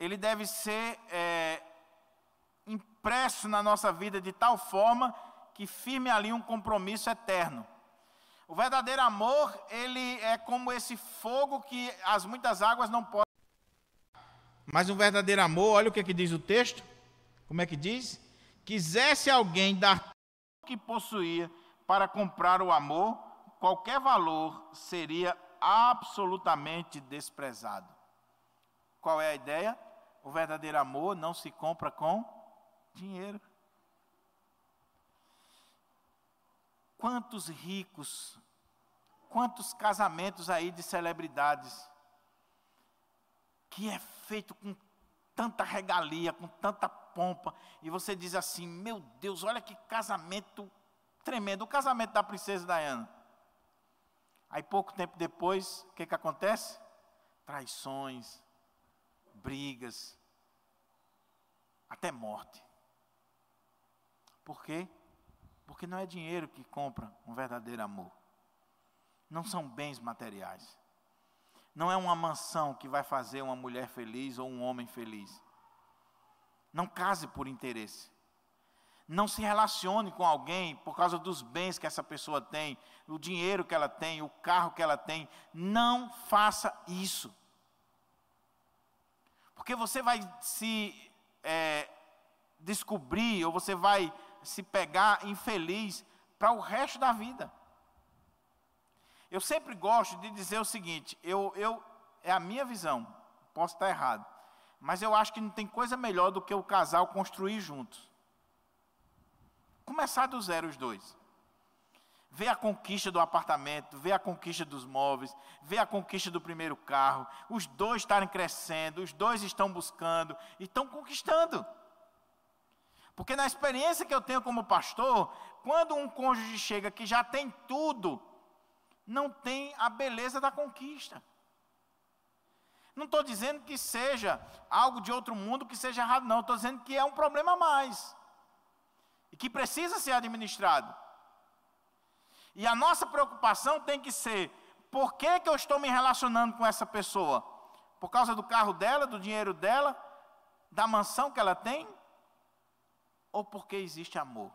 Ele deve ser é, impresso na nossa vida de tal forma que firme ali um compromisso eterno. O verdadeiro amor, ele é como esse fogo que as muitas águas não podem. Mas um verdadeiro amor, olha o que, é que diz o texto. Como é que diz? Quisesse alguém dar tudo que possuía para comprar o amor, qualquer valor seria absolutamente desprezado. Qual é a ideia? O verdadeiro amor não se compra com dinheiro. Quantos ricos, quantos casamentos aí de celebridades, que é feito com tanta regalia, com tanta pompa, e você diz assim: meu Deus, olha que casamento tremendo o casamento da princesa Diana. Aí pouco tempo depois, o que, que acontece? Traições, brigas, até morte. Por quê? Porque não é dinheiro que compra um verdadeiro amor. Não são bens materiais. Não é uma mansão que vai fazer uma mulher feliz ou um homem feliz. Não case por interesse. Não se relacione com alguém por causa dos bens que essa pessoa tem, o dinheiro que ela tem, o carro que ela tem. Não faça isso. Porque você vai se é, descobrir, ou você vai se pegar infeliz para o resto da vida. Eu sempre gosto de dizer o seguinte: eu, eu, é a minha visão, posso estar errado, mas eu acho que não tem coisa melhor do que o casal construir juntos. Começar do zero os dois. Ver a conquista do apartamento, ver a conquista dos móveis, ver a conquista do primeiro carro, os dois estarem crescendo, os dois estão buscando estão conquistando. Porque na experiência que eu tenho como pastor, quando um cônjuge chega que já tem tudo, não tem a beleza da conquista. Não estou dizendo que seja algo de outro mundo que seja errado, não. Estou dizendo que é um problema a mais. Que precisa ser administrado. E a nossa preocupação tem que ser: por que, que eu estou me relacionando com essa pessoa? Por causa do carro dela, do dinheiro dela, da mansão que ela tem? Ou porque existe amor?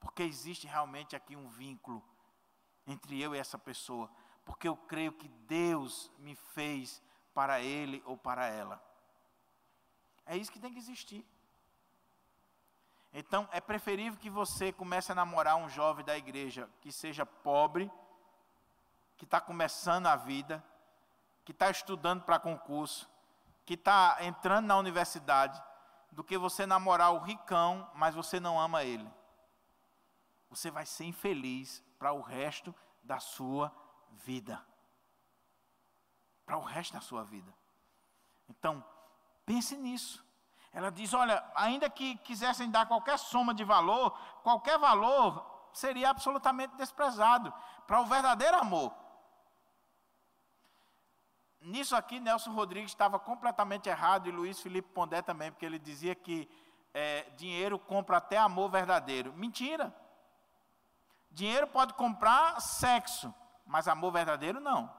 Porque existe realmente aqui um vínculo entre eu e essa pessoa. Porque eu creio que Deus me fez para ele ou para ela. É isso que tem que existir. Então, é preferível que você comece a namorar um jovem da igreja que seja pobre, que está começando a vida, que está estudando para concurso, que está entrando na universidade, do que você namorar o ricão, mas você não ama ele. Você vai ser infeliz para o resto da sua vida. Para o resto da sua vida. Então, pense nisso. Ela diz: olha, ainda que quisessem dar qualquer soma de valor, qualquer valor seria absolutamente desprezado para o verdadeiro amor. Nisso aqui, Nelson Rodrigues estava completamente errado e Luiz Felipe Pondé também, porque ele dizia que é, dinheiro compra até amor verdadeiro. Mentira. Dinheiro pode comprar sexo, mas amor verdadeiro não.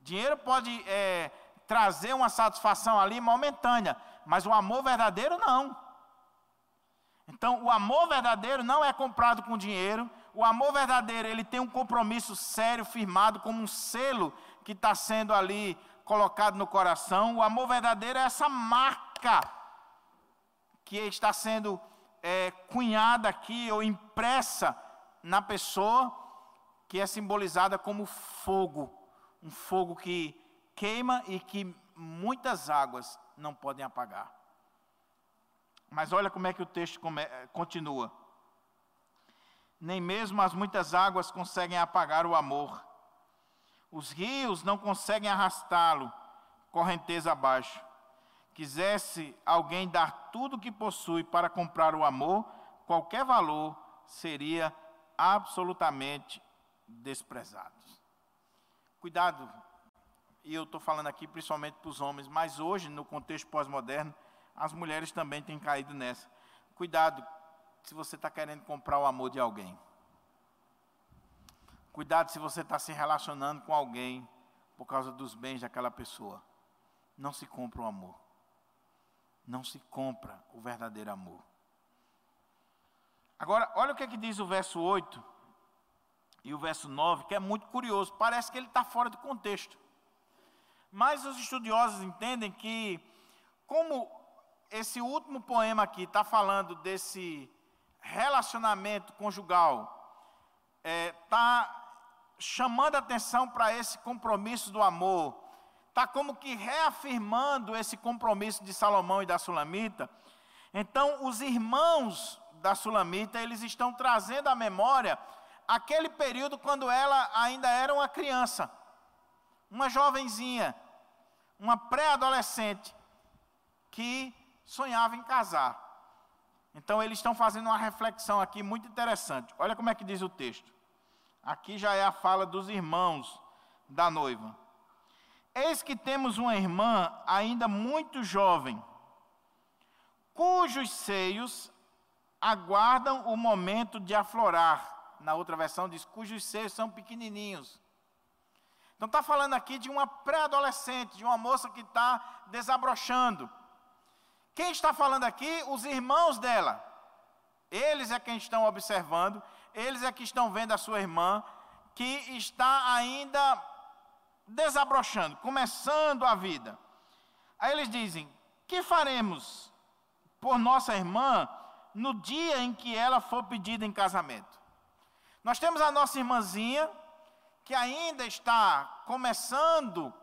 Dinheiro pode é, trazer uma satisfação ali momentânea, mas o amor verdadeiro não. Então, o amor verdadeiro não é comprado com dinheiro. O amor verdadeiro, ele tem um compromisso sério, firmado, como um selo que está sendo ali colocado no coração. O amor verdadeiro é essa marca que está sendo é, cunhada aqui ou impressa na pessoa, que é simbolizada como fogo. Um fogo que queima e que muitas águas não podem apagar. Mas olha como é que o texto continua. Nem mesmo as muitas águas conseguem apagar o amor. Os rios não conseguem arrastá-lo correnteza abaixo. Quisesse alguém dar tudo o que possui para comprar o amor, qualquer valor seria absolutamente desprezado. Cuidado e eu estou falando aqui principalmente para os homens, mas hoje, no contexto pós-moderno, as mulheres também têm caído nessa. Cuidado se você está querendo comprar o amor de alguém. Cuidado se você está se relacionando com alguém por causa dos bens daquela pessoa. Não se compra o amor. Não se compra o verdadeiro amor. Agora, olha o que, é que diz o verso 8 e o verso 9, que é muito curioso. Parece que ele está fora do contexto. Mas os estudiosos entendem que, como esse último poema aqui está falando desse relacionamento conjugal, está é, tá chamando atenção para esse compromisso do amor, está como que reafirmando esse compromisso de Salomão e da Sulamita. Então, os irmãos da Sulamita, eles estão trazendo à memória aquele período quando ela ainda era uma criança uma jovenzinha, uma pré-adolescente, que sonhava em casar. Então eles estão fazendo uma reflexão aqui muito interessante. Olha como é que diz o texto. Aqui já é a fala dos irmãos da noiva. Eis que temos uma irmã ainda muito jovem, cujos seios aguardam o momento de aflorar. Na outra versão diz: cujos seios são pequenininhos. Então está falando aqui de uma pré-adolescente, de uma moça que está desabrochando. Quem está falando aqui? Os irmãos dela. Eles é quem estão observando, eles é que estão vendo a sua irmã, que está ainda desabrochando, começando a vida. Aí eles dizem: Que faremos por nossa irmã, no dia em que ela for pedida em casamento. Nós temos a nossa irmãzinha, que ainda está começando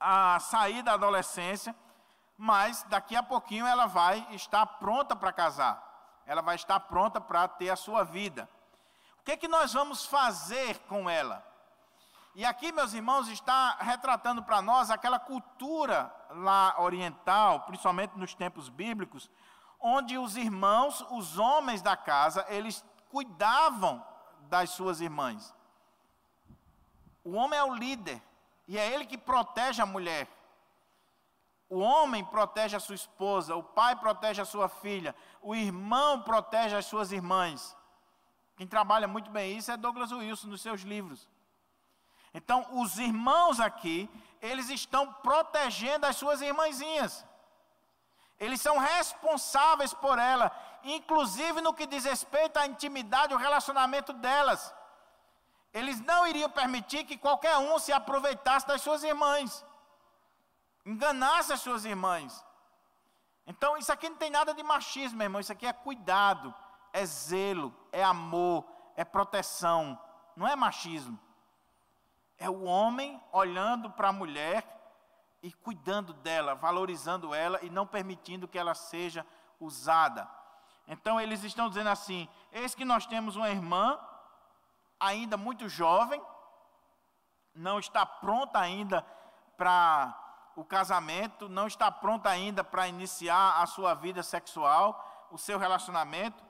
a sair da adolescência, mas daqui a pouquinho ela vai estar pronta para casar. Ela vai estar pronta para ter a sua vida. O que é que nós vamos fazer com ela? E aqui, meus irmãos, está retratando para nós aquela cultura lá oriental, principalmente nos tempos bíblicos, onde os irmãos, os homens da casa, eles cuidavam das suas irmãs. O homem é o líder e é ele que protege a mulher. O homem protege a sua esposa, o pai protege a sua filha, o irmão protege as suas irmãs. Quem trabalha muito bem isso é Douglas Wilson nos seus livros. Então, os irmãos aqui, eles estão protegendo as suas irmãzinhas. Eles são responsáveis por ela, inclusive no que diz respeito à intimidade, o relacionamento delas. Eles não iriam permitir que qualquer um se aproveitasse das suas irmãs, enganasse as suas irmãs. Então, isso aqui não tem nada de machismo, irmão, isso aqui é cuidado, é zelo, é amor, é proteção, não é machismo. É o homem olhando para a mulher e cuidando dela, valorizando ela e não permitindo que ela seja usada. Então eles estão dizendo assim: eis que nós temos uma irmã, ainda muito jovem, não está pronta ainda para o casamento, não está pronta ainda para iniciar a sua vida sexual, o seu relacionamento.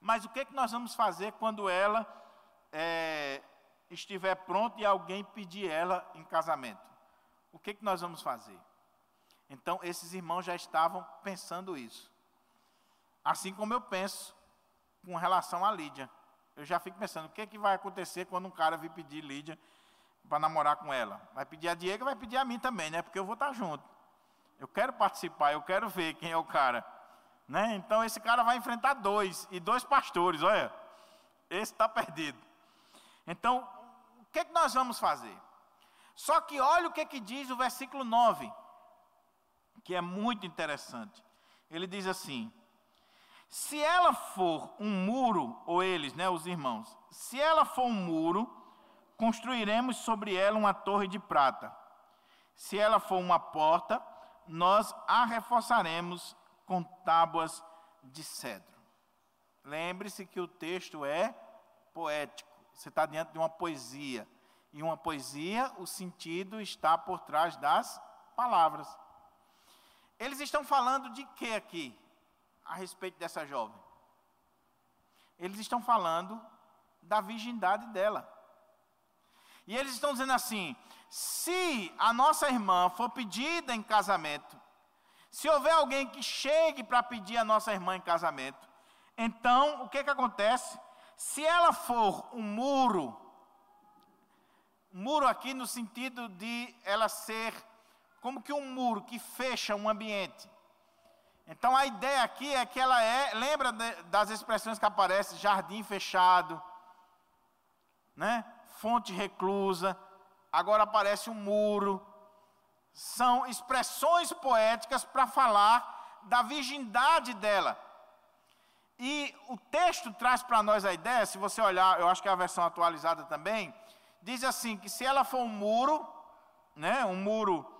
Mas o que, é que nós vamos fazer quando ela é, estiver pronta e alguém pedir ela em casamento, o que, que nós vamos fazer? Então, esses irmãos já estavam pensando isso. Assim como eu penso com relação a Lídia. Eu já fico pensando, o que, que vai acontecer quando um cara vir pedir Lídia para namorar com ela? Vai pedir a Diego, vai pedir a mim também, né? Porque eu vou estar junto. Eu quero participar, eu quero ver quem é o cara. Né? Então, esse cara vai enfrentar dois, e dois pastores, olha. Esse está perdido. Então, que, que nós vamos fazer? Só que olha o que, que diz o versículo 9, que é muito interessante. Ele diz assim: se ela for um muro, ou eles, né, os irmãos, se ela for um muro, construiremos sobre ela uma torre de prata. Se ela for uma porta, nós a reforçaremos com tábuas de cedro. Lembre-se que o texto é poético. Você está diante de uma poesia. E uma poesia, o sentido está por trás das palavras. Eles estão falando de que aqui, a respeito dessa jovem? Eles estão falando da virgindade dela. E eles estão dizendo assim: se a nossa irmã for pedida em casamento, se houver alguém que chegue para pedir a nossa irmã em casamento, então o que, que acontece? Se ela for um muro, muro aqui no sentido de ela ser como que um muro que fecha um ambiente. Então a ideia aqui é que ela é, lembra de, das expressões que aparecem, jardim fechado, né? Fonte reclusa, agora aparece um muro. São expressões poéticas para falar da virgindade dela. E o texto traz para nós a ideia, se você olhar, eu acho que é a versão atualizada também, diz assim: que se ela for um muro, né, um muro,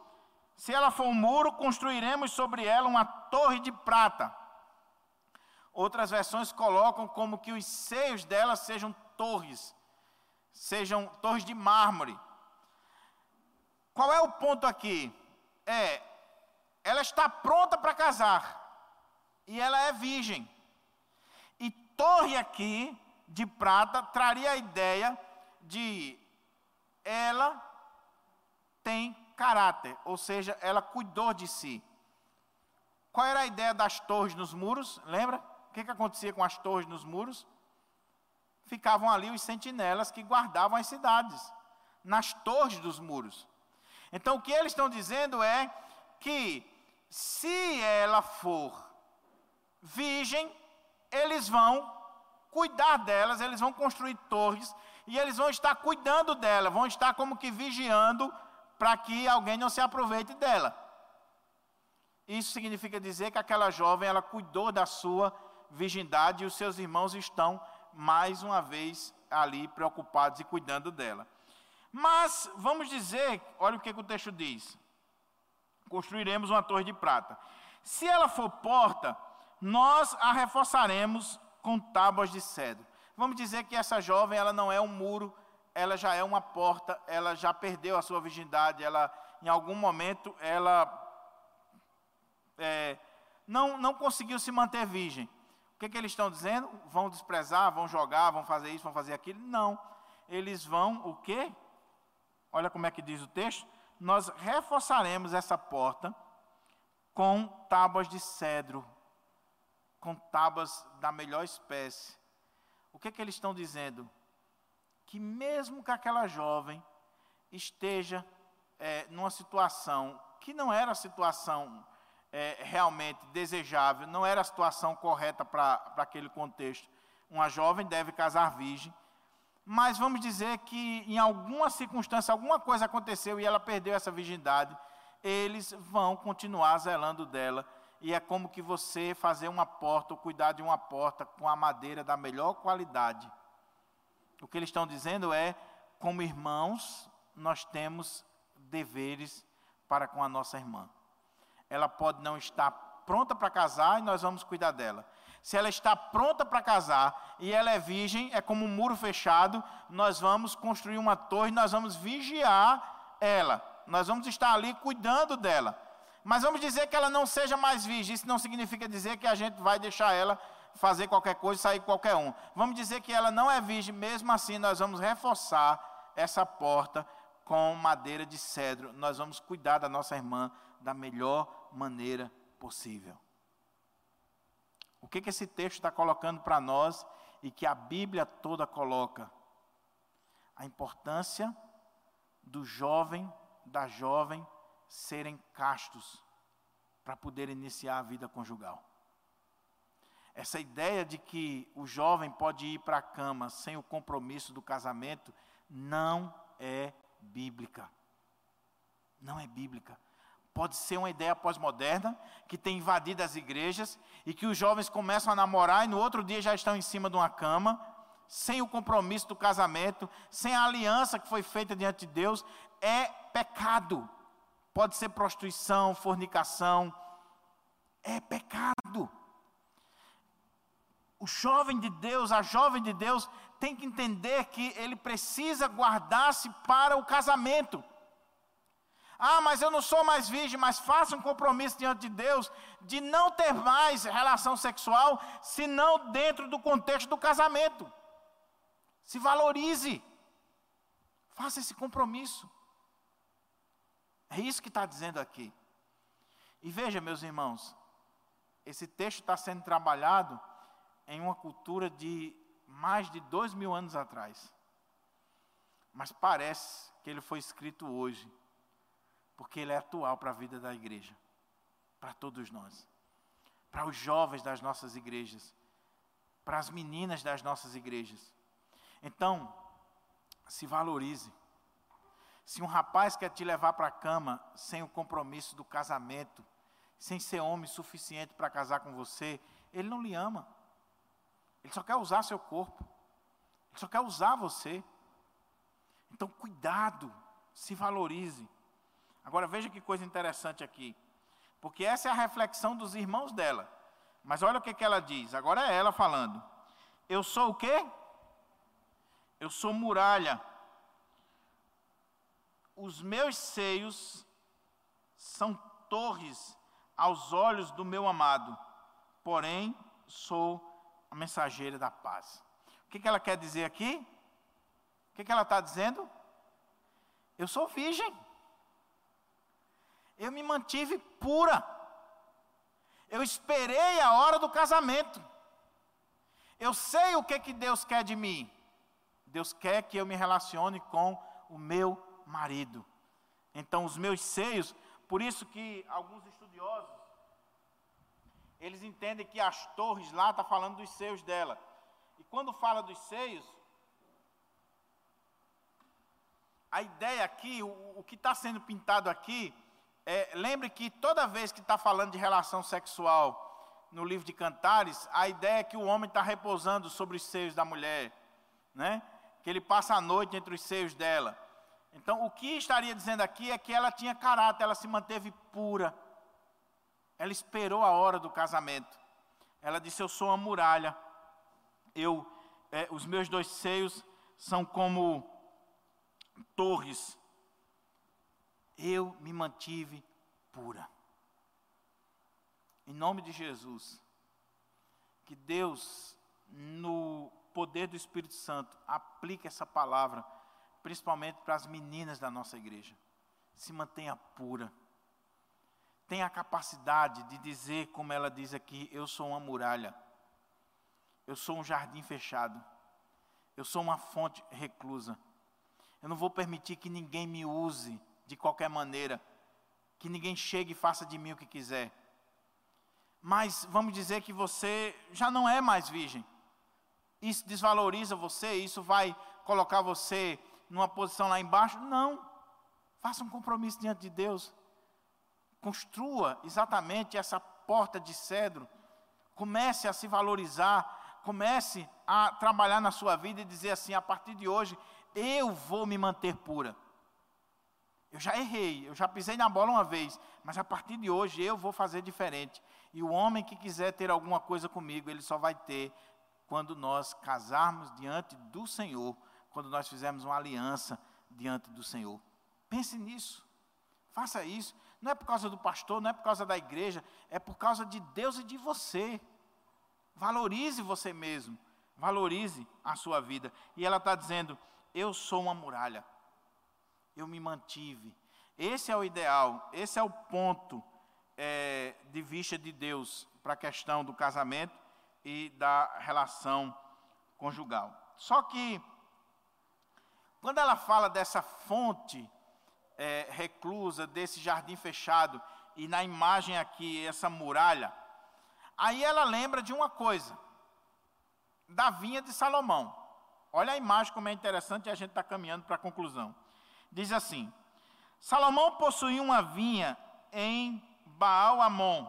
se ela for um muro, construiremos sobre ela uma torre de prata. Outras versões colocam como que os seios dela sejam torres, sejam torres de mármore. Qual é o ponto aqui? É, ela está pronta para casar e ela é virgem torre aqui de prata traria a ideia de ela tem caráter, ou seja, ela cuidou de si. Qual era a ideia das torres nos muros? Lembra? O que, que acontecia com as torres nos muros? Ficavam ali os sentinelas que guardavam as cidades, nas torres dos muros. Então o que eles estão dizendo é que se ela for virgem, eles vão cuidar delas, eles vão construir torres e eles vão estar cuidando dela, vão estar como que vigiando para que alguém não se aproveite dela. Isso significa dizer que aquela jovem ela cuidou da sua virgindade e os seus irmãos estão mais uma vez ali preocupados e cuidando dela. Mas vamos dizer, olha o que, que o texto diz: construiremos uma torre de prata. Se ela for porta, nós a reforçaremos com tábuas de cedro. Vamos dizer que essa jovem ela não é um muro, ela já é uma porta, ela já perdeu a sua virgindade, ela em algum momento ela é, não, não conseguiu se manter virgem. O que, que eles estão dizendo? Vão desprezar, vão jogar, vão fazer isso, vão fazer aquilo? Não. Eles vão o quê? Olha como é que diz o texto. Nós reforçaremos essa porta com tábuas de cedro, com tábuas da melhor espécie. O que, que eles estão dizendo? Que mesmo que aquela jovem esteja é, numa situação que não era a situação é, realmente desejável, não era a situação correta para aquele contexto. Uma jovem deve casar virgem, mas vamos dizer que em alguma circunstância, alguma coisa aconteceu e ela perdeu essa virgindade, eles vão continuar zelando dela. E é como que você fazer uma porta ou cuidar de uma porta com a madeira da melhor qualidade. O que eles estão dizendo é, como irmãos, nós temos deveres para com a nossa irmã ela pode não estar pronta para casar e nós vamos cuidar dela. Se ela está pronta para casar e ela é virgem, é como um muro fechado, nós vamos construir uma torre, nós vamos vigiar ela. Nós vamos estar ali cuidando dela. Mas vamos dizer que ela não seja mais virgem. Isso não significa dizer que a gente vai deixar ela fazer qualquer coisa e sair qualquer um. Vamos dizer que ela não é virgem, mesmo assim nós vamos reforçar essa porta com madeira de cedro. Nós vamos cuidar da nossa irmã da melhor maneira possível. O que, que esse texto está colocando para nós e que a Bíblia toda coloca? A importância do jovem, da jovem serem castos para poder iniciar a vida conjugal. Essa ideia de que o jovem pode ir para a cama sem o compromisso do casamento não é bíblica. Não é bíblica pode ser uma ideia pós-moderna que tem invadido as igrejas e que os jovens começam a namorar e no outro dia já estão em cima de uma cama, sem o compromisso do casamento, sem a aliança que foi feita diante de Deus, é pecado. Pode ser prostituição, fornicação, é pecado. O jovem de Deus, a jovem de Deus, tem que entender que ele precisa guardar-se para o casamento. Ah, mas eu não sou mais virgem, mas faça um compromisso diante de Deus de não ter mais relação sexual, senão dentro do contexto do casamento. Se valorize. Faça esse compromisso. É isso que está dizendo aqui. E veja, meus irmãos, esse texto está sendo trabalhado em uma cultura de mais de dois mil anos atrás. Mas parece que ele foi escrito hoje porque ele é atual para a vida da igreja, para todos nós, para os jovens das nossas igrejas, para as meninas das nossas igrejas. Então, se valorize. Se um rapaz quer te levar para a cama sem o compromisso do casamento, sem ser homem suficiente para casar com você, ele não lhe ama. Ele só quer usar seu corpo. Ele só quer usar você. Então, cuidado, se valorize. Agora veja que coisa interessante aqui. Porque essa é a reflexão dos irmãos dela. Mas olha o que, que ela diz. Agora é ela falando. Eu sou o quê? Eu sou muralha. Os meus seios são torres aos olhos do meu amado. Porém, sou a mensageira da paz. O que, que ela quer dizer aqui? O que, que ela está dizendo? Eu sou virgem eu me mantive pura. Eu esperei a hora do casamento. Eu sei o que, que Deus quer de mim. Deus quer que eu me relacione com o meu marido. Então, os meus seios, por isso que alguns estudiosos, eles entendem que as torres lá está falando dos seios dela. E quando fala dos seios, a ideia aqui, o, o que está sendo pintado aqui, É, lembre que toda vez que está falando de relação sexual no livro de Cantares, a ideia é que o homem está repousando sobre os seios da mulher, né? que ele passa a noite entre os seios dela. Então, o que estaria dizendo aqui é que ela tinha caráter, ela se manteve pura. Ela esperou a hora do casamento. Ela disse: Eu sou uma muralha. Eu, é, os meus dois seios são como torres. Eu me mantive pura. Em nome de Jesus, que Deus, no poder do Espírito Santo, aplique essa palavra, principalmente para as meninas da nossa igreja. Se mantenha pura. Tenha a capacidade de dizer, como ela diz aqui: Eu sou uma muralha. Eu sou um jardim fechado. Eu sou uma fonte reclusa. Eu não vou permitir que ninguém me use de qualquer maneira. Que ninguém chegue e faça de mim o que quiser mas vamos dizer que você já não é mais virgem. Isso desvaloriza você, isso vai colocar você numa posição lá embaixo? Não. Faça um compromisso diante de Deus. Construa exatamente essa porta de cedro. Comece a se valorizar, comece a trabalhar na sua vida e dizer assim: a partir de hoje, eu vou me manter pura. Eu já errei, eu já pisei na bola uma vez, mas a partir de hoje eu vou fazer diferente. E o homem que quiser ter alguma coisa comigo, ele só vai ter quando nós casarmos diante do Senhor, quando nós fizermos uma aliança diante do Senhor. Pense nisso. Faça isso. Não é por causa do pastor, não é por causa da igreja, é por causa de Deus e de você. Valorize você mesmo. Valorize a sua vida. E ela está dizendo: Eu sou uma muralha. Eu me mantive. Esse é o ideal, esse é o ponto é, de vista de Deus para a questão do casamento e da relação conjugal. Só que, quando ela fala dessa fonte é, reclusa, desse jardim fechado, e na imagem aqui, essa muralha, aí ela lembra de uma coisa, da vinha de Salomão. Olha a imagem como é interessante e a gente está caminhando para a conclusão. Diz assim: Salomão possuía uma vinha em Baal Amon.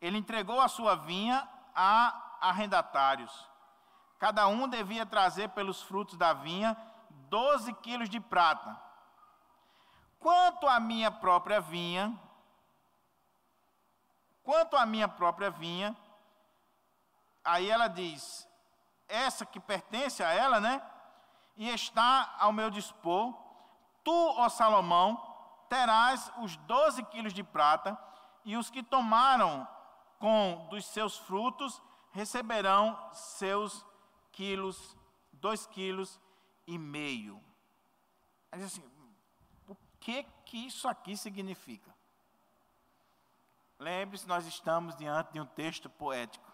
Ele entregou a sua vinha a arrendatários. Cada um devia trazer pelos frutos da vinha 12 quilos de prata. Quanto à minha própria vinha, quanto à minha própria vinha, aí ela diz, essa que pertence a ela, né? E está ao meu dispor, tu, ó Salomão, terás os doze quilos de prata, e os que tomaram com dos seus frutos receberão seus quilos, dois quilos e meio. Assim, que que isso aqui significa? Lembre-se, nós estamos diante de um texto poético.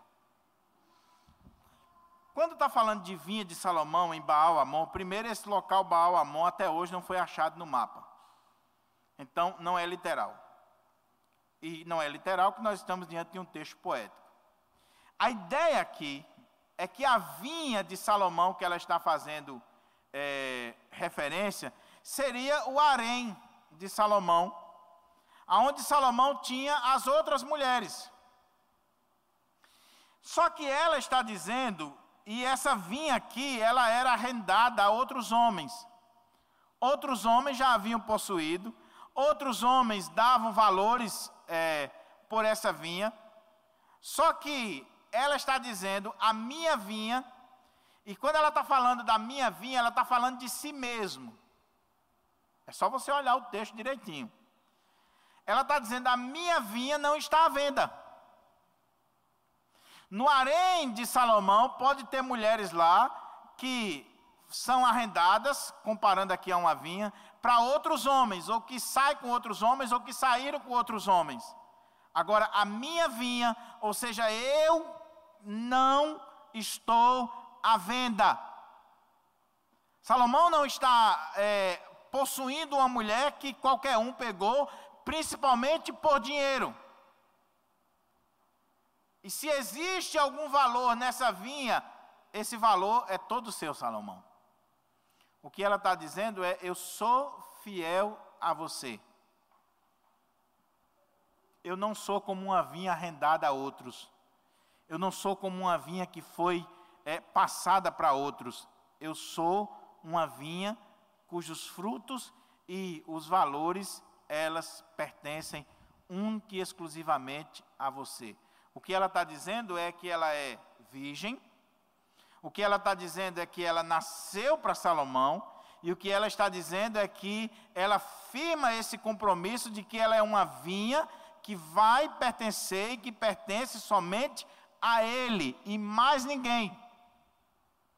Quando está falando de vinha de Salomão em Baal Amon, primeiro esse local Baal Amon até hoje não foi achado no mapa. Então, não é literal. E não é literal que nós estamos diante de um texto poético. A ideia aqui é que a vinha de Salomão, que ela está fazendo é, referência, seria o harém de Salomão, aonde Salomão tinha as outras mulheres. Só que ela está dizendo, e essa vinha aqui, ela era arrendada a outros homens. Outros homens já haviam possuído, Outros homens davam valores é, por essa vinha. Só que ela está dizendo a minha vinha, e quando ela está falando da minha vinha, ela está falando de si mesmo. É só você olhar o texto direitinho. Ela está dizendo: a minha vinha não está à venda. No harém de Salomão, pode ter mulheres lá que são arrendadas, comparando aqui a uma vinha, para outros homens, ou que sai com outros homens, ou que saíram com outros homens. Agora, a minha vinha, ou seja, eu não estou à venda. Salomão não está é, possuindo uma mulher que qualquer um pegou, principalmente por dinheiro. E se existe algum valor nessa vinha, esse valor é todo seu, Salomão. O que ela está dizendo é: eu sou fiel a você. eu não sou como uma vinha arrendada a outros. Eu não sou como uma vinha que foi é, passada para outros. Eu sou uma vinha cujos frutos e os valores, elas pertencem única e exclusivamente a você. O que ela está dizendo é que ela é virgem, o que ela está dizendo é que ela nasceu para Salomão, e o que ela está dizendo é que ela firma esse compromisso de que ela é uma vinha que vai pertencer e que pertence somente a ele e mais ninguém.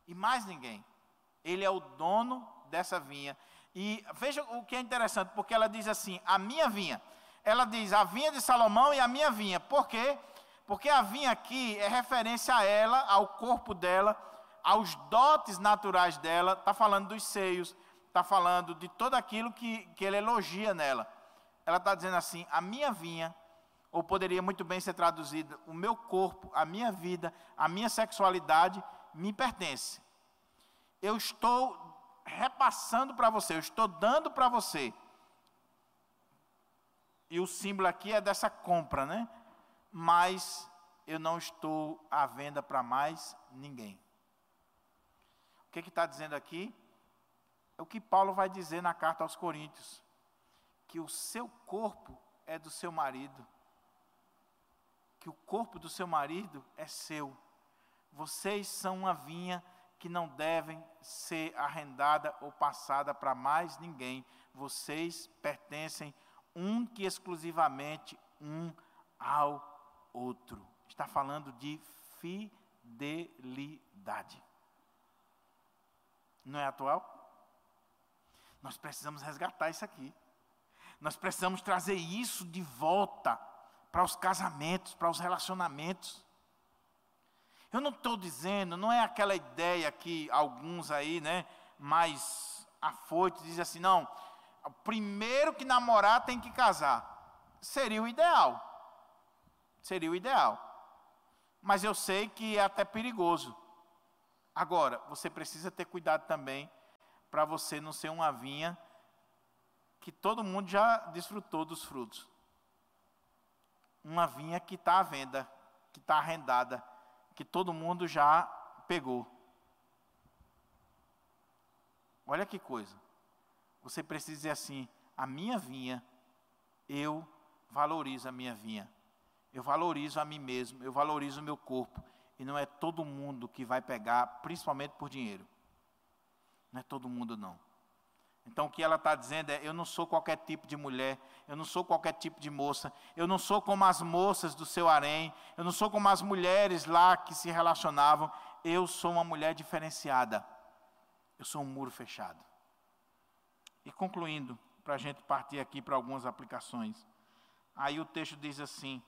E mais ninguém. Ele é o dono dessa vinha. E veja o que é interessante, porque ela diz assim: a minha vinha. Ela diz a vinha de Salomão e a minha vinha. Por quê? Porque a vinha aqui é referência a ela, ao corpo dela, aos dotes naturais dela. Está falando dos seios, está falando de tudo aquilo que, que ele elogia nela. Ela está dizendo assim: a minha vinha, ou poderia muito bem ser traduzida, o meu corpo, a minha vida, a minha sexualidade me pertence. Eu estou repassando para você, eu estou dando para você. E o símbolo aqui é dessa compra, né? Mas eu não estou à venda para mais ninguém. O que está dizendo aqui? É o que Paulo vai dizer na carta aos Coríntios: que o seu corpo é do seu marido, que o corpo do seu marido é seu. Vocês são uma vinha que não devem ser arrendada ou passada para mais ninguém. Vocês pertencem um que exclusivamente um ao outro. Está falando de fidelidade. Não é atual? Nós precisamos resgatar isso aqui. Nós precisamos trazer isso de volta para os casamentos, para os relacionamentos. Eu não estou dizendo, não é aquela ideia que alguns aí, né, mais afoitos, dizem assim, não, primeiro que namorar tem que casar. Seria o ideal. Seria o ideal. Mas eu sei que é até perigoso. Agora, você precisa ter cuidado também para você não ser uma vinha que todo mundo já desfrutou dos frutos. Uma vinha que está à venda, que está arrendada que todo mundo já pegou. Olha que coisa. Você precisa dizer assim: a minha vinha, eu valorizo a minha vinha. Eu valorizo a mim mesmo, eu valorizo o meu corpo. E não é todo mundo que vai pegar, principalmente por dinheiro. Não é todo mundo, não. Então o que ela está dizendo é: eu não sou qualquer tipo de mulher, eu não sou qualquer tipo de moça, eu não sou como as moças do seu harém, eu não sou como as mulheres lá que se relacionavam, eu sou uma mulher diferenciada, eu sou um muro fechado. E concluindo, para a gente partir aqui para algumas aplicações, aí o texto diz assim: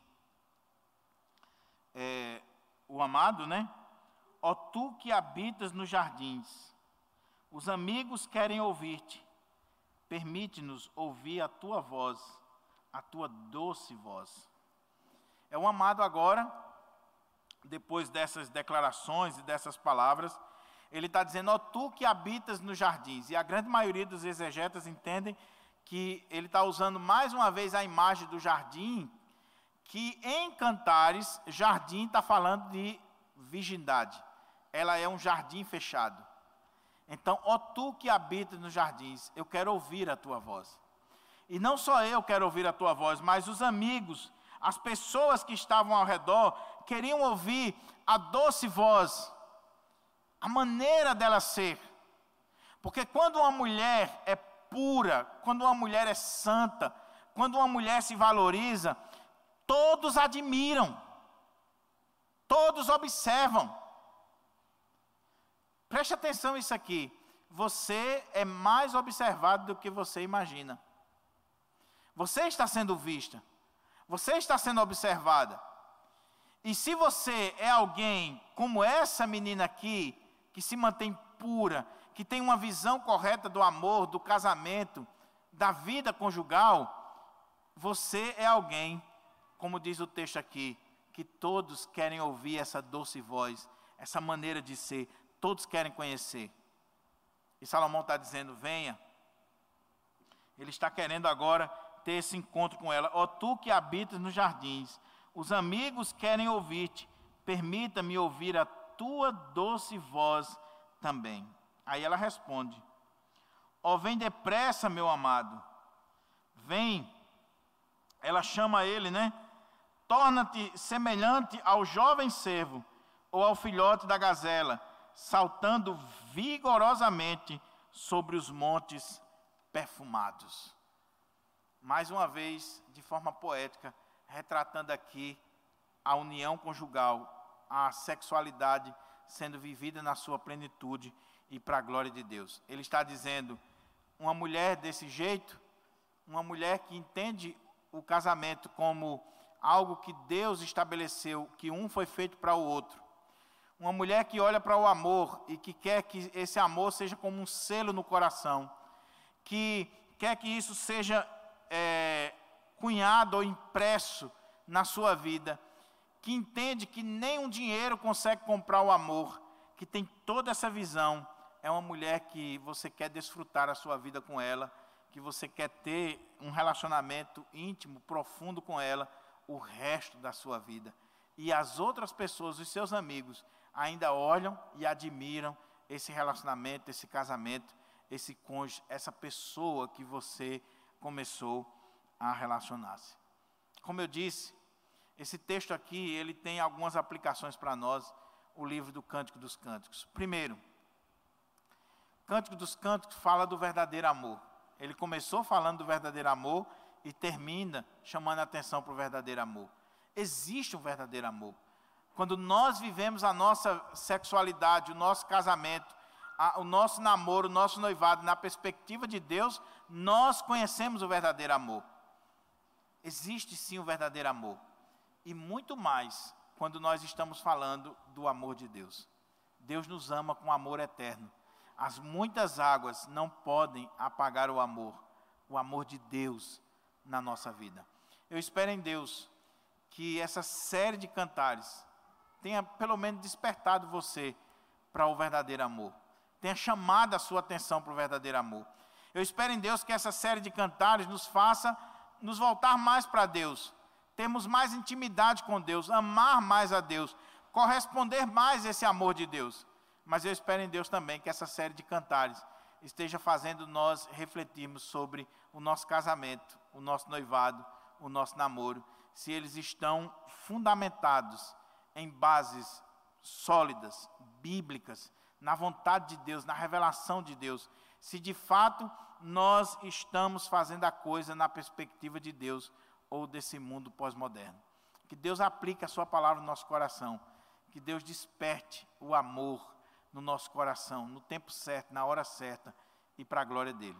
é, o amado, né? Ó tu que habitas nos jardins, os amigos querem ouvir-te Permite-nos ouvir a tua voz, a tua doce voz. É um amado agora, depois dessas declarações e dessas palavras, ele está dizendo, ó tu que habitas nos jardins. E a grande maioria dos exegetas entendem que ele está usando mais uma vez a imagem do jardim, que em Cantares, jardim está falando de virgindade. Ela é um jardim fechado. Então, ó tu que habitas nos jardins, eu quero ouvir a tua voz. E não só eu quero ouvir a tua voz, mas os amigos, as pessoas que estavam ao redor, queriam ouvir a doce voz, a maneira dela ser. Porque quando uma mulher é pura, quando uma mulher é santa, quando uma mulher se valoriza, todos admiram, todos observam. Preste atenção nisso aqui. Você é mais observado do que você imagina. Você está sendo vista. Você está sendo observada. E se você é alguém como essa menina aqui, que se mantém pura, que tem uma visão correta do amor, do casamento, da vida conjugal, você é alguém, como diz o texto aqui, que todos querem ouvir essa doce voz, essa maneira de ser, todos querem conhecer. E Salomão está dizendo: venha. Ele está querendo agora ter esse encontro com ela. Ó tu que habitas nos jardins, os amigos querem ouvir-te, permita-me ouvir a tua doce voz também. Aí ela responde: Ó, vem depressa, meu amado, vem. Ela chama ele, né? Torna-te semelhante ao jovem servo ou ao filhote da gazela, saltando vigorosamente sobre os montes perfumados. Mais uma vez, de forma poética, retratando aqui a união conjugal, a sexualidade sendo vivida na sua plenitude e para a glória de Deus. Ele está dizendo: uma mulher desse jeito, uma mulher que entende o casamento como algo que Deus estabeleceu, que um foi feito para o outro. Uma mulher que olha para o amor e que quer que esse amor seja como um selo no coração, que quer que isso seja é, cunhado ou impresso na sua vida, que entende que nem um dinheiro consegue comprar o amor, que tem toda essa visão, é uma mulher que você quer desfrutar a sua vida com ela, que você quer ter um relacionamento íntimo, profundo com ela o resto da sua vida. E as outras pessoas, os seus amigos, ainda olham e admiram esse relacionamento, esse casamento, esse cônjuge, essa pessoa que você começou a relacionar-se. Como eu disse, esse texto aqui, ele tem algumas aplicações para nós, o livro do Cântico dos Cânticos. Primeiro, Cântico dos Cânticos fala do verdadeiro amor. Ele começou falando do verdadeiro amor e termina chamando a atenção para o verdadeiro amor. Existe um verdadeiro amor. Quando nós vivemos a nossa sexualidade, o nosso casamento, a, o nosso namoro, o nosso noivado na perspectiva de Deus, nós conhecemos o verdadeiro amor. Existe sim o verdadeiro amor. E muito mais quando nós estamos falando do amor de Deus. Deus nos ama com amor eterno. As muitas águas não podem apagar o amor, o amor de Deus na nossa vida. Eu espero em Deus que essa série de cantares tenha pelo menos despertado você para o verdadeiro amor, tenha chamado a sua atenção para o verdadeiro amor. Eu espero em Deus que essa série de cantares nos faça nos voltar mais para Deus, termos mais intimidade com Deus, amar mais a Deus, corresponder mais esse amor de Deus. Mas eu espero em Deus também que essa série de cantares esteja fazendo nós refletirmos sobre o nosso casamento, o nosso noivado, o nosso namoro, se eles estão fundamentados em bases sólidas, bíblicas, na vontade de Deus, na revelação de Deus, se de fato nós estamos fazendo a coisa na perspectiva de Deus ou desse mundo pós-moderno. Que Deus aplique a sua palavra no nosso coração, que Deus desperte o amor, no nosso coração, no tempo certo, na hora certa e para a glória dele.